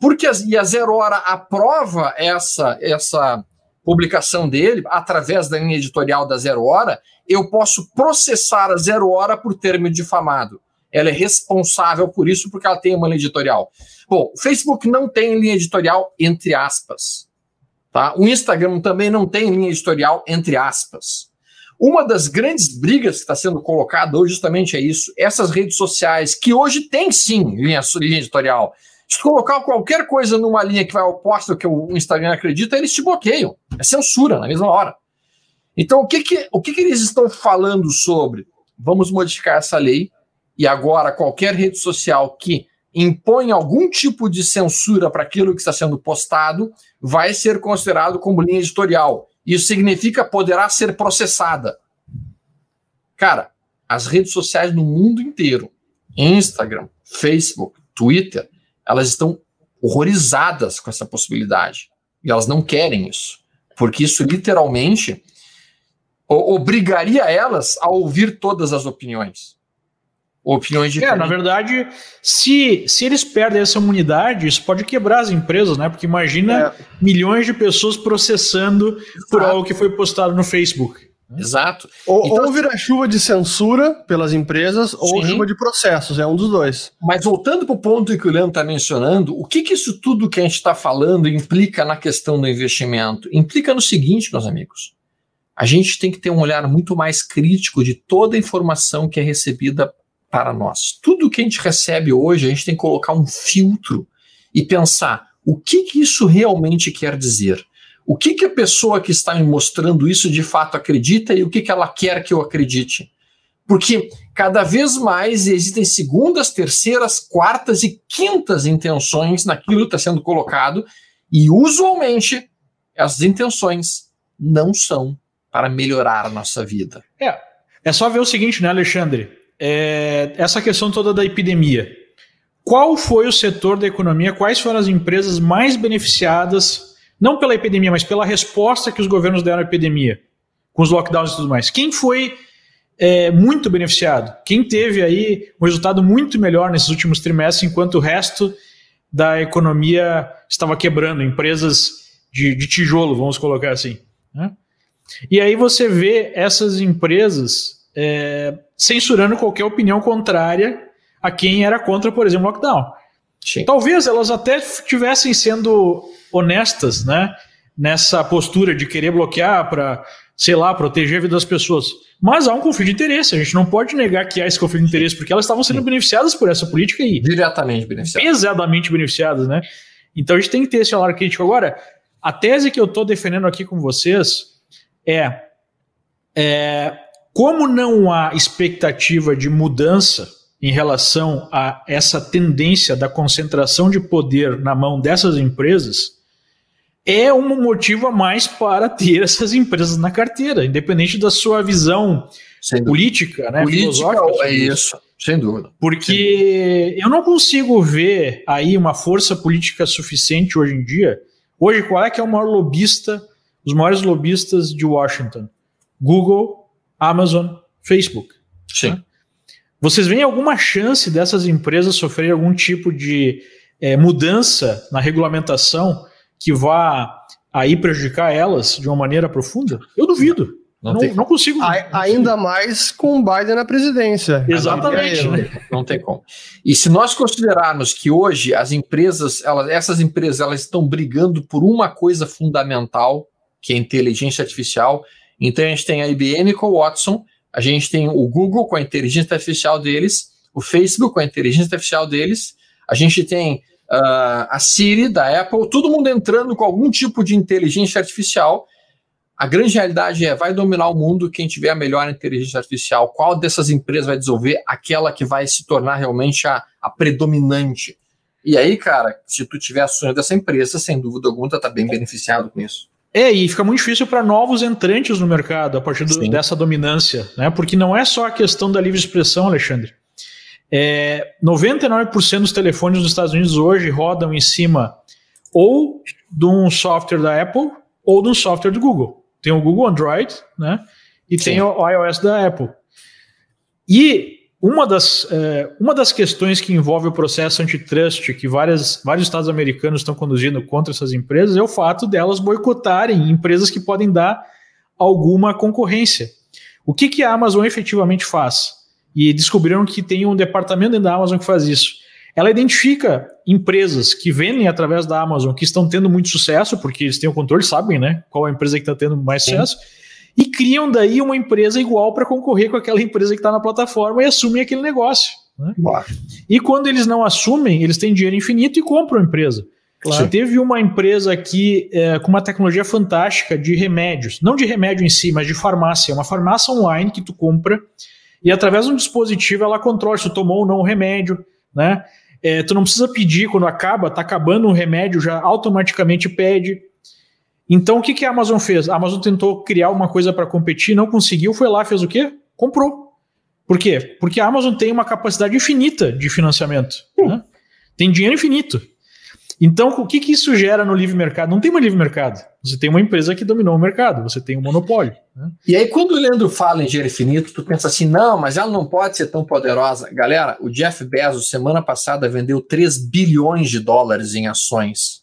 porque e a zero hora aprova essa essa publicação dele, através da linha editorial da Zero Hora, eu posso processar a Zero Hora por ter me difamado. Ela é responsável por isso porque ela tem uma linha editorial. Bom, o Facebook não tem linha editorial, entre aspas. Tá? O Instagram também não tem linha editorial, entre aspas. Uma das grandes brigas que está sendo colocada hoje justamente é isso. Essas redes sociais, que hoje têm sim linha, linha editorial. Se colocar qualquer coisa numa linha que vai oposta ao que o Instagram acredita, eles te bloqueiam. É censura na mesma hora. Então, o que, que, o que, que eles estão falando sobre? Vamos modificar essa lei e agora qualquer rede social que impõe algum tipo de censura para aquilo que está sendo postado vai ser considerado como linha editorial. Isso significa poderá ser processada. Cara, as redes sociais no mundo inteiro, Instagram, Facebook, Twitter, elas estão horrorizadas com essa possibilidade. E elas não querem isso. Porque isso literalmente obrigaria elas a ouvir todas as opiniões opiniões diferentes. É, na verdade, se, se eles perdem essa imunidade, isso pode quebrar as empresas, né? Porque imagina é. milhões de pessoas processando Exato. por algo que foi postado no Facebook. Exato. Ou, então, ou vira chuva de censura pelas empresas, sim. ou chuva de processos, é um dos dois. Mas voltando para o ponto que o Leandro está mencionando, o que, que isso tudo que a gente está falando implica na questão do investimento? Implica no seguinte, meus amigos. A gente tem que ter um olhar muito mais crítico de toda a informação que é recebida para nós. Tudo que a gente recebe hoje, a gente tem que colocar um filtro e pensar o que, que isso realmente quer dizer. O que, que a pessoa que está me mostrando isso de fato acredita e o que, que ela quer que eu acredite. Porque cada vez mais existem segundas, terceiras, quartas e quintas intenções naquilo que está sendo colocado, e usualmente as intenções não são para melhorar a nossa vida. É, é só ver o seguinte, né, Alexandre? É, essa questão toda da epidemia. Qual foi o setor da economia, quais foram as empresas mais beneficiadas, não pela epidemia, mas pela resposta que os governos deram à epidemia, com os lockdowns e tudo mais? Quem foi é, muito beneficiado? Quem teve aí um resultado muito melhor nesses últimos trimestres, enquanto o resto da economia estava quebrando, empresas de, de tijolo, vamos colocar assim. Né? E aí você vê essas empresas é, censurando qualquer opinião contrária a quem era contra, por exemplo, o lockdown. Sim. Talvez elas até estivessem sendo honestas, né? Nessa postura de querer bloquear para, sei lá, proteger a vida das pessoas. Mas há um conflito de interesse. A gente não pode negar que há esse conflito de interesse, porque elas estavam sendo Sim. beneficiadas por essa política aí. Diretamente beneficiadas. Pesadamente beneficiadas, né? Então a gente tem que ter esse olhar crítico. Agora, a tese que eu estou defendendo aqui com vocês é, é como não há expectativa de mudança em relação a essa tendência da concentração de poder na mão dessas empresas, é um motivo a mais para ter <laughs> essas empresas na carteira, independente da sua visão política, né, política é isso, sem dúvida. Porque sem dúvida. eu não consigo ver aí uma força política suficiente hoje em dia. Hoje, qual é que é o maior lobista, os maiores lobistas de Washington? Google, Amazon, Facebook. Sim. Né? Vocês veem alguma chance dessas empresas sofrerem algum tipo de é, mudança na regulamentação que vá aí prejudicar elas de uma maneira profunda? Eu duvido. Não, não, não consigo. A, ainda mais com o Biden na presidência. Exatamente. Não, não tem como. E se nós considerarmos que hoje as empresas, elas, essas empresas, elas estão brigando por uma coisa fundamental, que é a inteligência artificial, então a gente tem a IBM com o Watson, a gente tem o Google com a inteligência artificial deles, o Facebook com a inteligência artificial deles, a gente tem uh, a Siri da Apple, todo mundo entrando com algum tipo de inteligência artificial. A grande realidade é, vai dominar o mundo quem tiver a melhor inteligência artificial. Qual dessas empresas vai desenvolver aquela que vai se tornar realmente a, a predominante? E aí, cara, se tu tiver ações dessa empresa, sem dúvida alguma, tá bem beneficiado com isso. É, e fica muito difícil para novos entrantes no mercado a partir do, dessa dominância, né? Porque não é só a questão da livre expressão, Alexandre. É, 99% dos telefones dos Estados Unidos hoje rodam em cima ou de um software da Apple ou de um software do Google. Tem o Google Android, né? E Sim. tem o iOS da Apple. E uma das, é, uma das questões que envolve o processo antitrust que várias, vários estados americanos estão conduzindo contra essas empresas é o fato delas boicotarem empresas que podem dar alguma concorrência. O que, que a Amazon efetivamente faz? E descobriram que tem um departamento dentro da Amazon que faz isso. Ela identifica empresas que vendem através da Amazon que estão tendo muito sucesso, porque eles têm o controle, sabem, né? Qual é a empresa que está tendo mais Sim. sucesso e criam daí uma empresa igual para concorrer com aquela empresa que está na plataforma e assumem aquele negócio. Né? E quando eles não assumem, eles têm dinheiro infinito e compram a empresa. Claro. Teve uma empresa aqui é, com uma tecnologia fantástica de remédios, não de remédio em si, mas de farmácia, uma farmácia online que tu compra e através de um dispositivo ela controla se tu tomou ou não o remédio, né? É, tu não precisa pedir quando acaba, tá acabando o remédio, já automaticamente pede. Então, o que, que a Amazon fez? A Amazon tentou criar uma coisa para competir, não conseguiu, foi lá, fez o quê? Comprou. Por quê? Porque a Amazon tem uma capacidade infinita de financiamento. Né? Tem dinheiro infinito. Então, o que, que isso gera no livre mercado? Não tem mais livre mercado. Você tem uma empresa que dominou o mercado, você tem um monopólio. Né? E aí, quando o Leandro fala em dinheiro infinito, tu pensa assim: não, mas ela não pode ser tão poderosa. Galera, o Jeff Bezos, semana passada, vendeu 3 bilhões de dólares em ações.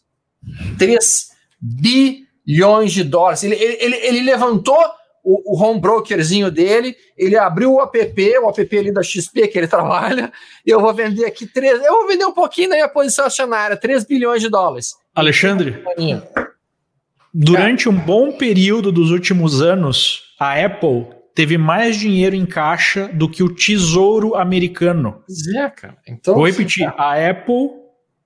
3 bilhões milhões de dólares. Ele, ele, ele levantou o, o, home brokerzinho dele, ele abriu o app, o app ali da XP que ele <laughs> trabalha, e eu vou vender aqui três, eu vou vender um pouquinho da minha posição acionária, 3 bilhões de dólares. Alexandre, durante um bom período dos últimos anos, a Apple teve mais dinheiro em caixa do que o Tesouro Americano. É, cara. Então, vou repetir, a Apple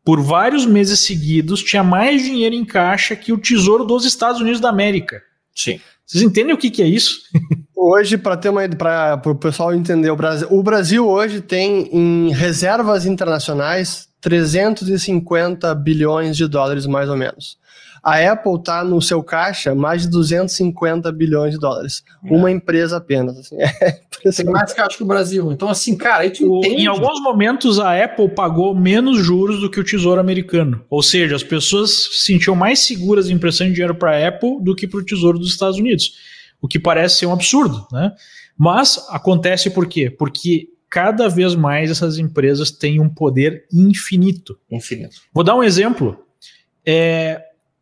por vários meses seguidos, tinha mais dinheiro em caixa que o Tesouro dos Estados Unidos da América. Sim. Vocês entendem o que, que é isso? <laughs> Hoje, para ter uma para o pessoal entender, o Brasil, o Brasil hoje tem em reservas internacionais 350 bilhões de dólares, mais ou menos. A Apple está no seu caixa mais de 250 bilhões de dólares. É. Uma empresa apenas. Assim, <laughs> é Tem mais caixa que o Brasil. Então, assim, cara, aí tu o, Em alguns momentos, a Apple pagou menos juros do que o Tesouro Americano. Ou seja, as pessoas se sentiam mais seguras em emprestando dinheiro para a Apple do que para o Tesouro dos Estados Unidos. O que parece ser um absurdo, né? Mas acontece por quê? Porque cada vez mais essas empresas têm um poder infinito. Infinito. Vou dar um exemplo. É,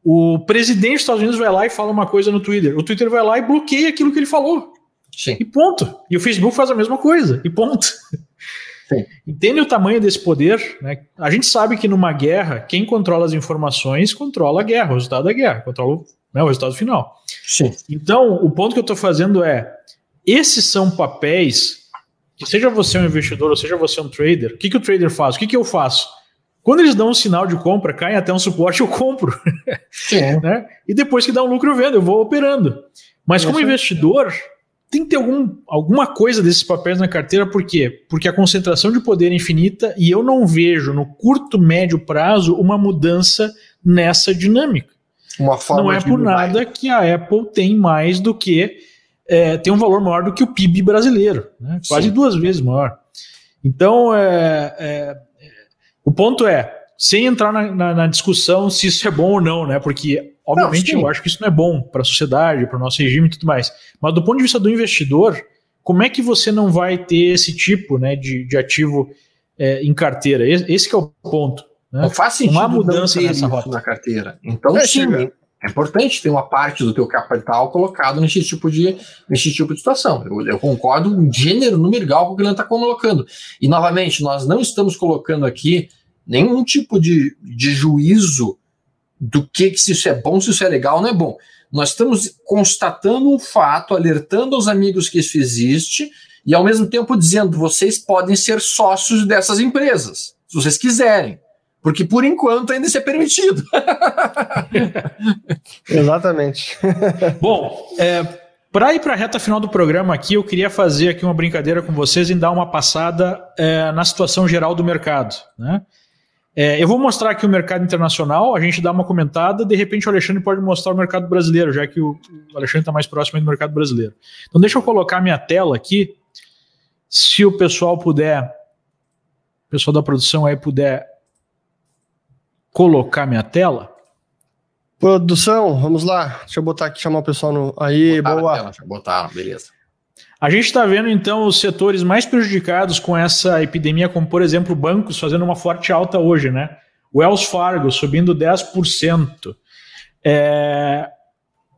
o presidente dos Estados Unidos vai lá e fala uma coisa no Twitter. O Twitter vai lá e bloqueia aquilo que ele falou. Sim. E ponto. E o Facebook faz a mesma coisa. E ponto. Sim. Entende o tamanho desse poder? Né? A gente sabe que numa guerra, quem controla as informações controla a guerra, o resultado da guerra, controla né, o resultado final. Sim. Então, o ponto que eu estou fazendo é: esses são papéis que, seja você um investidor ou seja você um trader, o que, que o trader faz? O que, que eu faço? Quando eles dão um sinal de compra, caem até um suporte, eu compro. Sim. <laughs> né? E depois que dá um lucro, eu vendo, eu vou operando. Mas como investidor, tem que ter algum, alguma coisa desses papéis na carteira, por quê? Porque a concentração de poder é infinita e eu não vejo no curto, médio prazo uma mudança nessa dinâmica. Uma forma não é por nada que a Apple tem mais do que. É, tem um valor maior do que o PIB brasileiro, né? quase duas vezes maior. Então, é, é o ponto é, sem entrar na, na, na, discussão se isso é bom ou não, né? Porque, obviamente, não, eu acho que isso não é bom para a sociedade, para o nosso regime e tudo mais. Mas do ponto de vista do investidor, como é que você não vai ter esse tipo né, de, de ativo é, em carteira? Esse, esse é o ponto. Né? Não faz sentido uma mudança nessa rota na carteira. Então, é, sim, é importante ter uma parte do teu capital colocado nesse tipo de, nesse tipo de situação. Eu, eu concordo em gênero, número igual com o que ele está colocando. E, novamente, nós não estamos colocando aqui nenhum tipo de, de juízo do que, que se isso é bom, se isso é legal ou não é bom. Nós estamos constatando um fato, alertando aos amigos que isso existe e ao mesmo tempo dizendo vocês podem ser sócios dessas empresas, se vocês quiserem. Porque por enquanto ainda isso é permitido. <laughs> Exatamente. Bom, é, para ir para a reta final do programa aqui, eu queria fazer aqui uma brincadeira com vocês e dar uma passada é, na situação geral do mercado. Né? É, eu vou mostrar aqui o mercado internacional, a gente dá uma comentada, de repente o Alexandre pode mostrar o mercado brasileiro, já que o Alexandre está mais próximo do mercado brasileiro. Então deixa eu colocar minha tela aqui, se o pessoal puder, o pessoal da produção aí puder colocar minha tela. Produção, vamos lá. Deixa eu botar aqui, chamar o pessoal no. Aí, botaram boa. Tela, botaram, beleza. A gente está vendo então os setores mais prejudicados com essa epidemia, como por exemplo bancos fazendo uma forte alta hoje, né? Wells Fargo subindo 10%. É,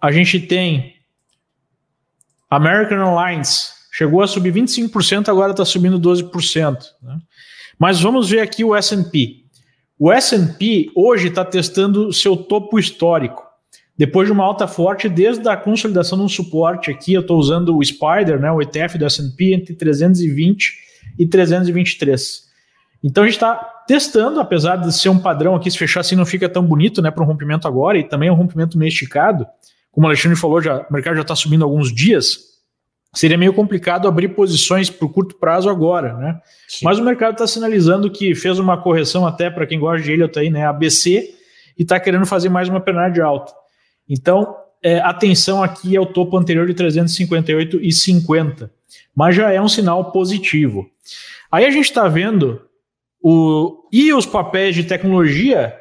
a gente tem American Airlines, chegou a subir 25%, agora está subindo 12%. Né? Mas vamos ver aqui o SP. O SP hoje está testando seu topo histórico. Depois de uma alta forte, desde a consolidação de um suporte aqui, eu estou usando o Spider, né, o ETF do S&P, entre 320 e 323. Então a gente está testando, apesar de ser um padrão aqui, se fechar assim não fica tão bonito né, para um rompimento agora, e também é um rompimento meio esticado. Como o Alexandre falou, já, o mercado já está subindo alguns dias. Seria meio complicado abrir posições por curto prazo agora, né? Sim. Mas o mercado está sinalizando que fez uma correção até para quem gosta de Elliott aí, né? ABC, e está querendo fazer mais uma pernada de alta. Então, é, atenção aqui ao topo anterior de 358,50, mas já é um sinal positivo. Aí a gente está vendo o e os papéis de tecnologia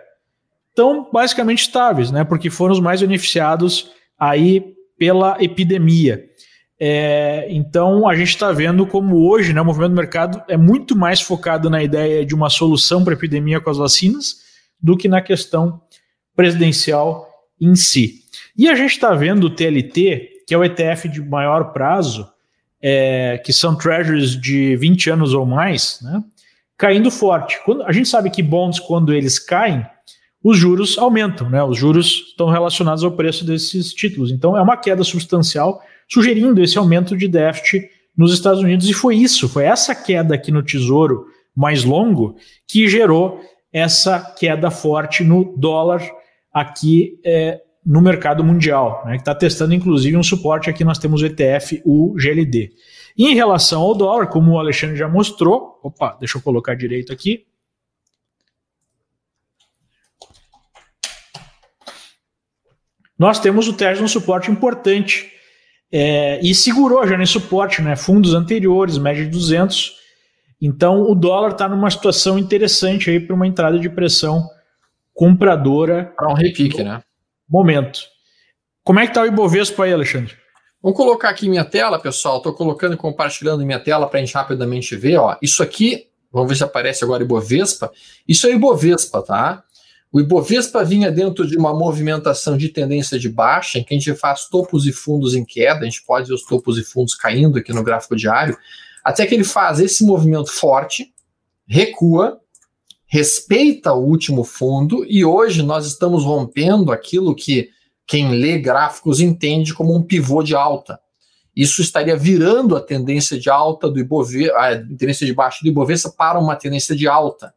estão basicamente estáveis, né? Porque foram os mais beneficiados aí pela epidemia. É, então a gente está vendo como hoje né, o movimento do mercado é muito mais focado na ideia de uma solução para a epidemia com as vacinas do que na questão presidencial em si. E a gente está vendo o TLT, que é o ETF de maior prazo, é, que são treasuries de 20 anos ou mais, né, caindo forte. Quando, a gente sabe que bonds, quando eles caem, os juros aumentam, né? Os juros estão relacionados ao preço desses títulos. Então é uma queda substancial, sugerindo esse aumento de déficit nos Estados Unidos. E foi isso, foi essa queda aqui no Tesouro mais longo que gerou essa queda forte no dólar aqui é, no mercado mundial, né, que está testando inclusive um suporte aqui nós temos o ETF, o GLD. em relação ao dólar, como o Alexandre já mostrou, opa, deixa eu colocar direito aqui. Nós temos o TERS um suporte importante é, e segurou já nesse suporte, né? Fundos anteriores, média de 200. Então o dólar está numa situação interessante aí para uma entrada de pressão compradora. Para um repique, né? Momento. Como é que está o Ibovespa aí, Alexandre? Vamos colocar aqui minha tela, pessoal. Estou colocando e compartilhando minha tela para a gente rapidamente ver. Ó. Isso aqui, vamos ver se aparece agora Ibovespa. Isso é Ibovespa, tá? O Ibovespa vinha dentro de uma movimentação de tendência de baixa, em que a gente faz topos e fundos em queda, a gente pode ver os topos e fundos caindo aqui no gráfico diário, até que ele faz esse movimento forte, recua, respeita o último fundo e hoje nós estamos rompendo aquilo que quem lê gráficos entende como um pivô de alta. Isso estaria virando a tendência de alta do Ibovespa, a tendência de baixa do Ibovespa para uma tendência de alta.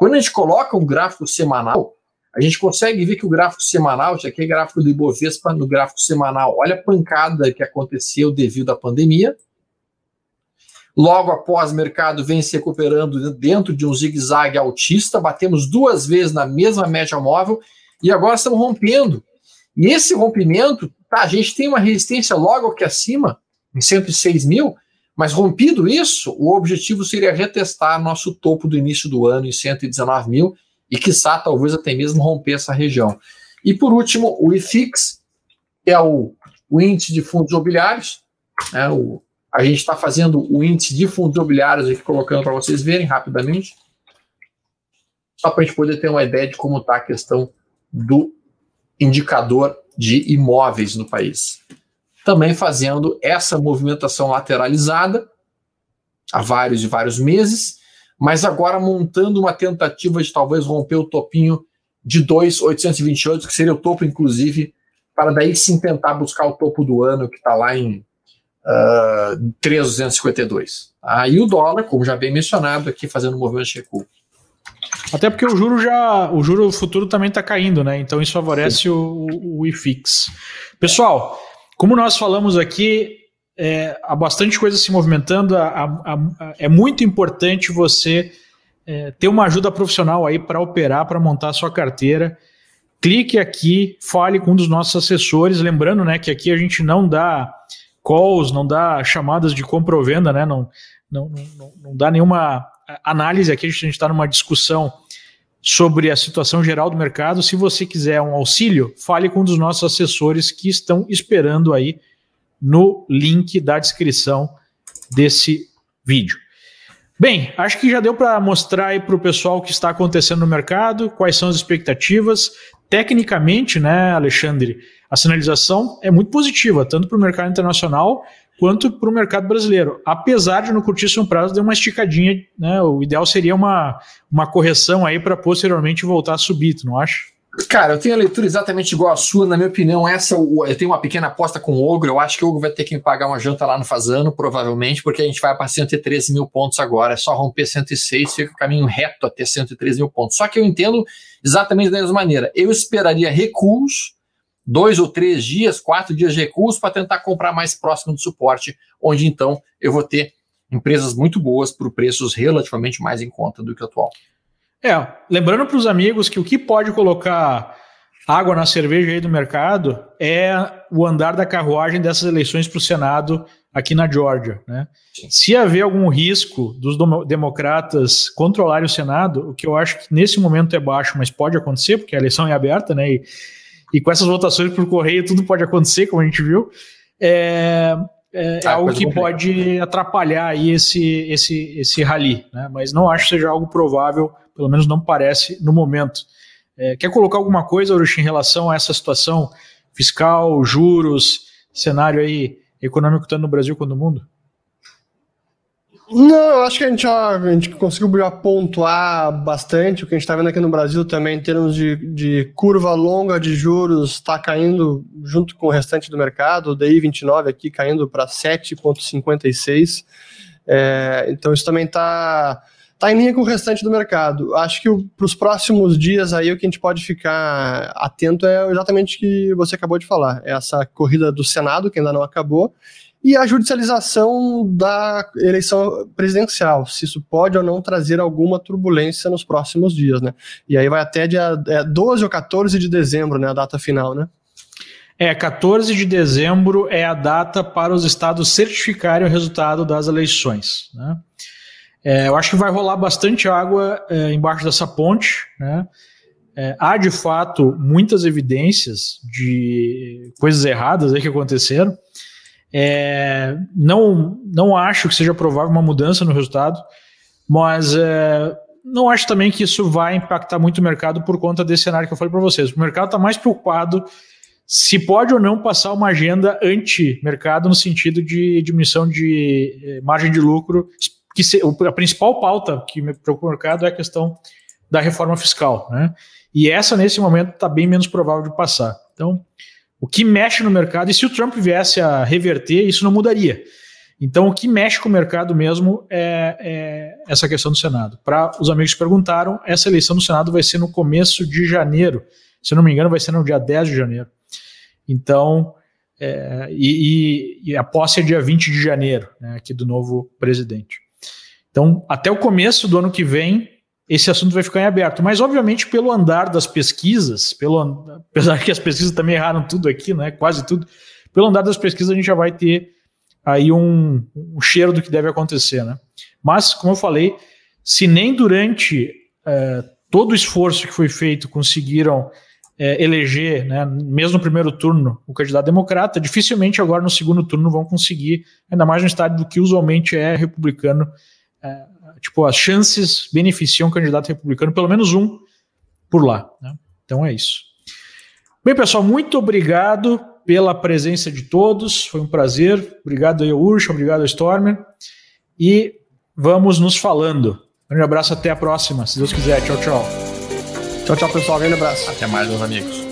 Quando a gente coloca um gráfico semanal, a gente consegue ver que o gráfico semanal, já que é gráfico do Ibovespa no gráfico semanal, olha a pancada que aconteceu devido à pandemia, Logo após, o mercado vem se recuperando dentro de um zigue-zague altista, batemos duas vezes na mesma média móvel e agora estamos rompendo. E esse rompimento, tá, a gente tem uma resistência logo aqui acima, em 106 mil, mas rompido isso, o objetivo seria retestar nosso topo do início do ano em 119 mil e, quiçá, talvez até mesmo romper essa região. E por último, o IFIX, que é o, o índice de fundos imobiliários, né, o a gente está fazendo o índice de fundos imobiliários aqui, colocando para vocês verem rapidamente, só para a gente poder ter uma ideia de como está a questão do indicador de imóveis no país. Também fazendo essa movimentação lateralizada há vários e vários meses, mas agora montando uma tentativa de talvez romper o topinho de 2,828, que seria o topo, inclusive, para daí sim tentar buscar o topo do ano, que está lá em uh, 3,252. Aí o dólar, como já bem mencionado aqui, fazendo um movimento de recuo. Até porque o juro já, o juro futuro também está caindo, né? Então isso favorece o, o IFIX. Pessoal, como nós falamos aqui, é, há bastante coisa se movimentando. É muito importante você é, ter uma ajuda profissional aí para operar, para montar a sua carteira. Clique aqui, fale com um dos nossos assessores. Lembrando, né, que aqui a gente não dá calls, não dá chamadas de compra ou venda, né? Não, não, não, não dá nenhuma análise aqui, a gente está numa discussão sobre a situação geral do mercado. Se você quiser um auxílio, fale com um dos nossos assessores que estão esperando aí no link da descrição desse vídeo. Bem, acho que já deu para mostrar aí para o pessoal o que está acontecendo no mercado, quais são as expectativas. Tecnicamente, né, Alexandre, a sinalização é muito positiva, tanto para o mercado internacional quanto para o mercado brasileiro. Apesar de no curtíssimo prazo dar uma esticadinha, né, o ideal seria uma, uma correção aí para posteriormente voltar a subir, tu não acha? Cara, eu tenho a leitura exatamente igual a sua. Na minha opinião, essa eu tenho uma pequena aposta com o Ogro. Eu acho que o Ogro vai ter que me pagar uma janta lá no Fazano, provavelmente, porque a gente vai para 113 mil pontos agora. É só romper 106, fica o caminho reto até 113 mil pontos. Só que eu entendo exatamente da mesma maneira. Eu esperaria recuos, dois ou três dias, quatro dias de recuos, para tentar comprar mais próximo do suporte, onde então eu vou ter empresas muito boas por preços relativamente mais em conta do que o atual. É, lembrando para os amigos que o que pode colocar água na cerveja aí do mercado é o andar da carruagem dessas eleições para o Senado aqui na Geórgia. Né? Se haver algum risco dos democratas controlarem o Senado, o que eu acho que nesse momento é baixo, mas pode acontecer, porque a eleição é aberta, né? E, e com essas votações por correio tudo pode acontecer, como a gente viu. É, é, ah, algo que pode atrapalhar aí esse, esse, esse rally, né? mas não acho que seja algo provável pelo menos não parece no momento. É, quer colocar alguma coisa, Urush, em relação a essa situação fiscal, juros, cenário aí econômico tanto no Brasil quanto no mundo? Não, acho que a gente, já, a gente conseguiu já pontuar bastante o que a gente está vendo aqui no Brasil também em termos de, de curva longa de juros está caindo junto com o restante do mercado, o DI 29 aqui caindo para 7,56. É, então isso também está tá em linha com o restante do mercado. Acho que para os próximos dias aí o que a gente pode ficar atento é exatamente o que você acabou de falar. É essa corrida do Senado, que ainda não acabou, e a judicialização da eleição presidencial, se isso pode ou não trazer alguma turbulência nos próximos dias, né? E aí vai até dia é, 12 ou 14 de dezembro, né? A data final, né? É, 14 de dezembro é a data para os estados certificarem o resultado das eleições, né? É, eu acho que vai rolar bastante água é, embaixo dessa ponte. Né? É, há de fato muitas evidências de coisas erradas aí que aconteceram. É, não, não acho que seja provável uma mudança no resultado, mas é, não acho também que isso vai impactar muito o mercado por conta desse cenário que eu falei para vocês. O mercado está mais preocupado se pode ou não passar uma agenda anti-mercado no sentido de diminuição de eh, margem de lucro que se, a principal pauta que me preocupa o mercado é a questão da reforma fiscal, né? E essa, nesse momento, está bem menos provável de passar. Então, o que mexe no mercado, e se o Trump viesse a reverter, isso não mudaria. Então, o que mexe com o mercado mesmo é, é essa questão do Senado. Para os amigos que perguntaram, essa eleição do Senado vai ser no começo de janeiro. Se eu não me engano, vai ser no dia 10 de janeiro. Então, é, e, e, a posse é dia 20 de janeiro, né, aqui do novo presidente. Então, até o começo do ano que vem, esse assunto vai ficar em aberto. Mas, obviamente, pelo andar das pesquisas, pelo, apesar que as pesquisas também erraram tudo aqui, né, quase tudo, pelo andar das pesquisas a gente já vai ter aí um, um cheiro do que deve acontecer. Né? Mas, como eu falei, se nem durante é, todo o esforço que foi feito conseguiram é, eleger, né, mesmo no primeiro turno, o candidato democrata, dificilmente agora no segundo turno vão conseguir, ainda mais no estado do que usualmente é republicano, é, tipo, as chances beneficiam o candidato republicano, pelo menos um por lá. Né? Então é isso. Bem, pessoal, muito obrigado pela presença de todos. Foi um prazer. Obrigado aí, Urcha, obrigado, Stormer. E vamos nos falando. Um grande abraço, até a próxima, se Deus quiser. Tchau, tchau. Tchau, tchau, pessoal. Um grande abraço. Até mais, meus amigos.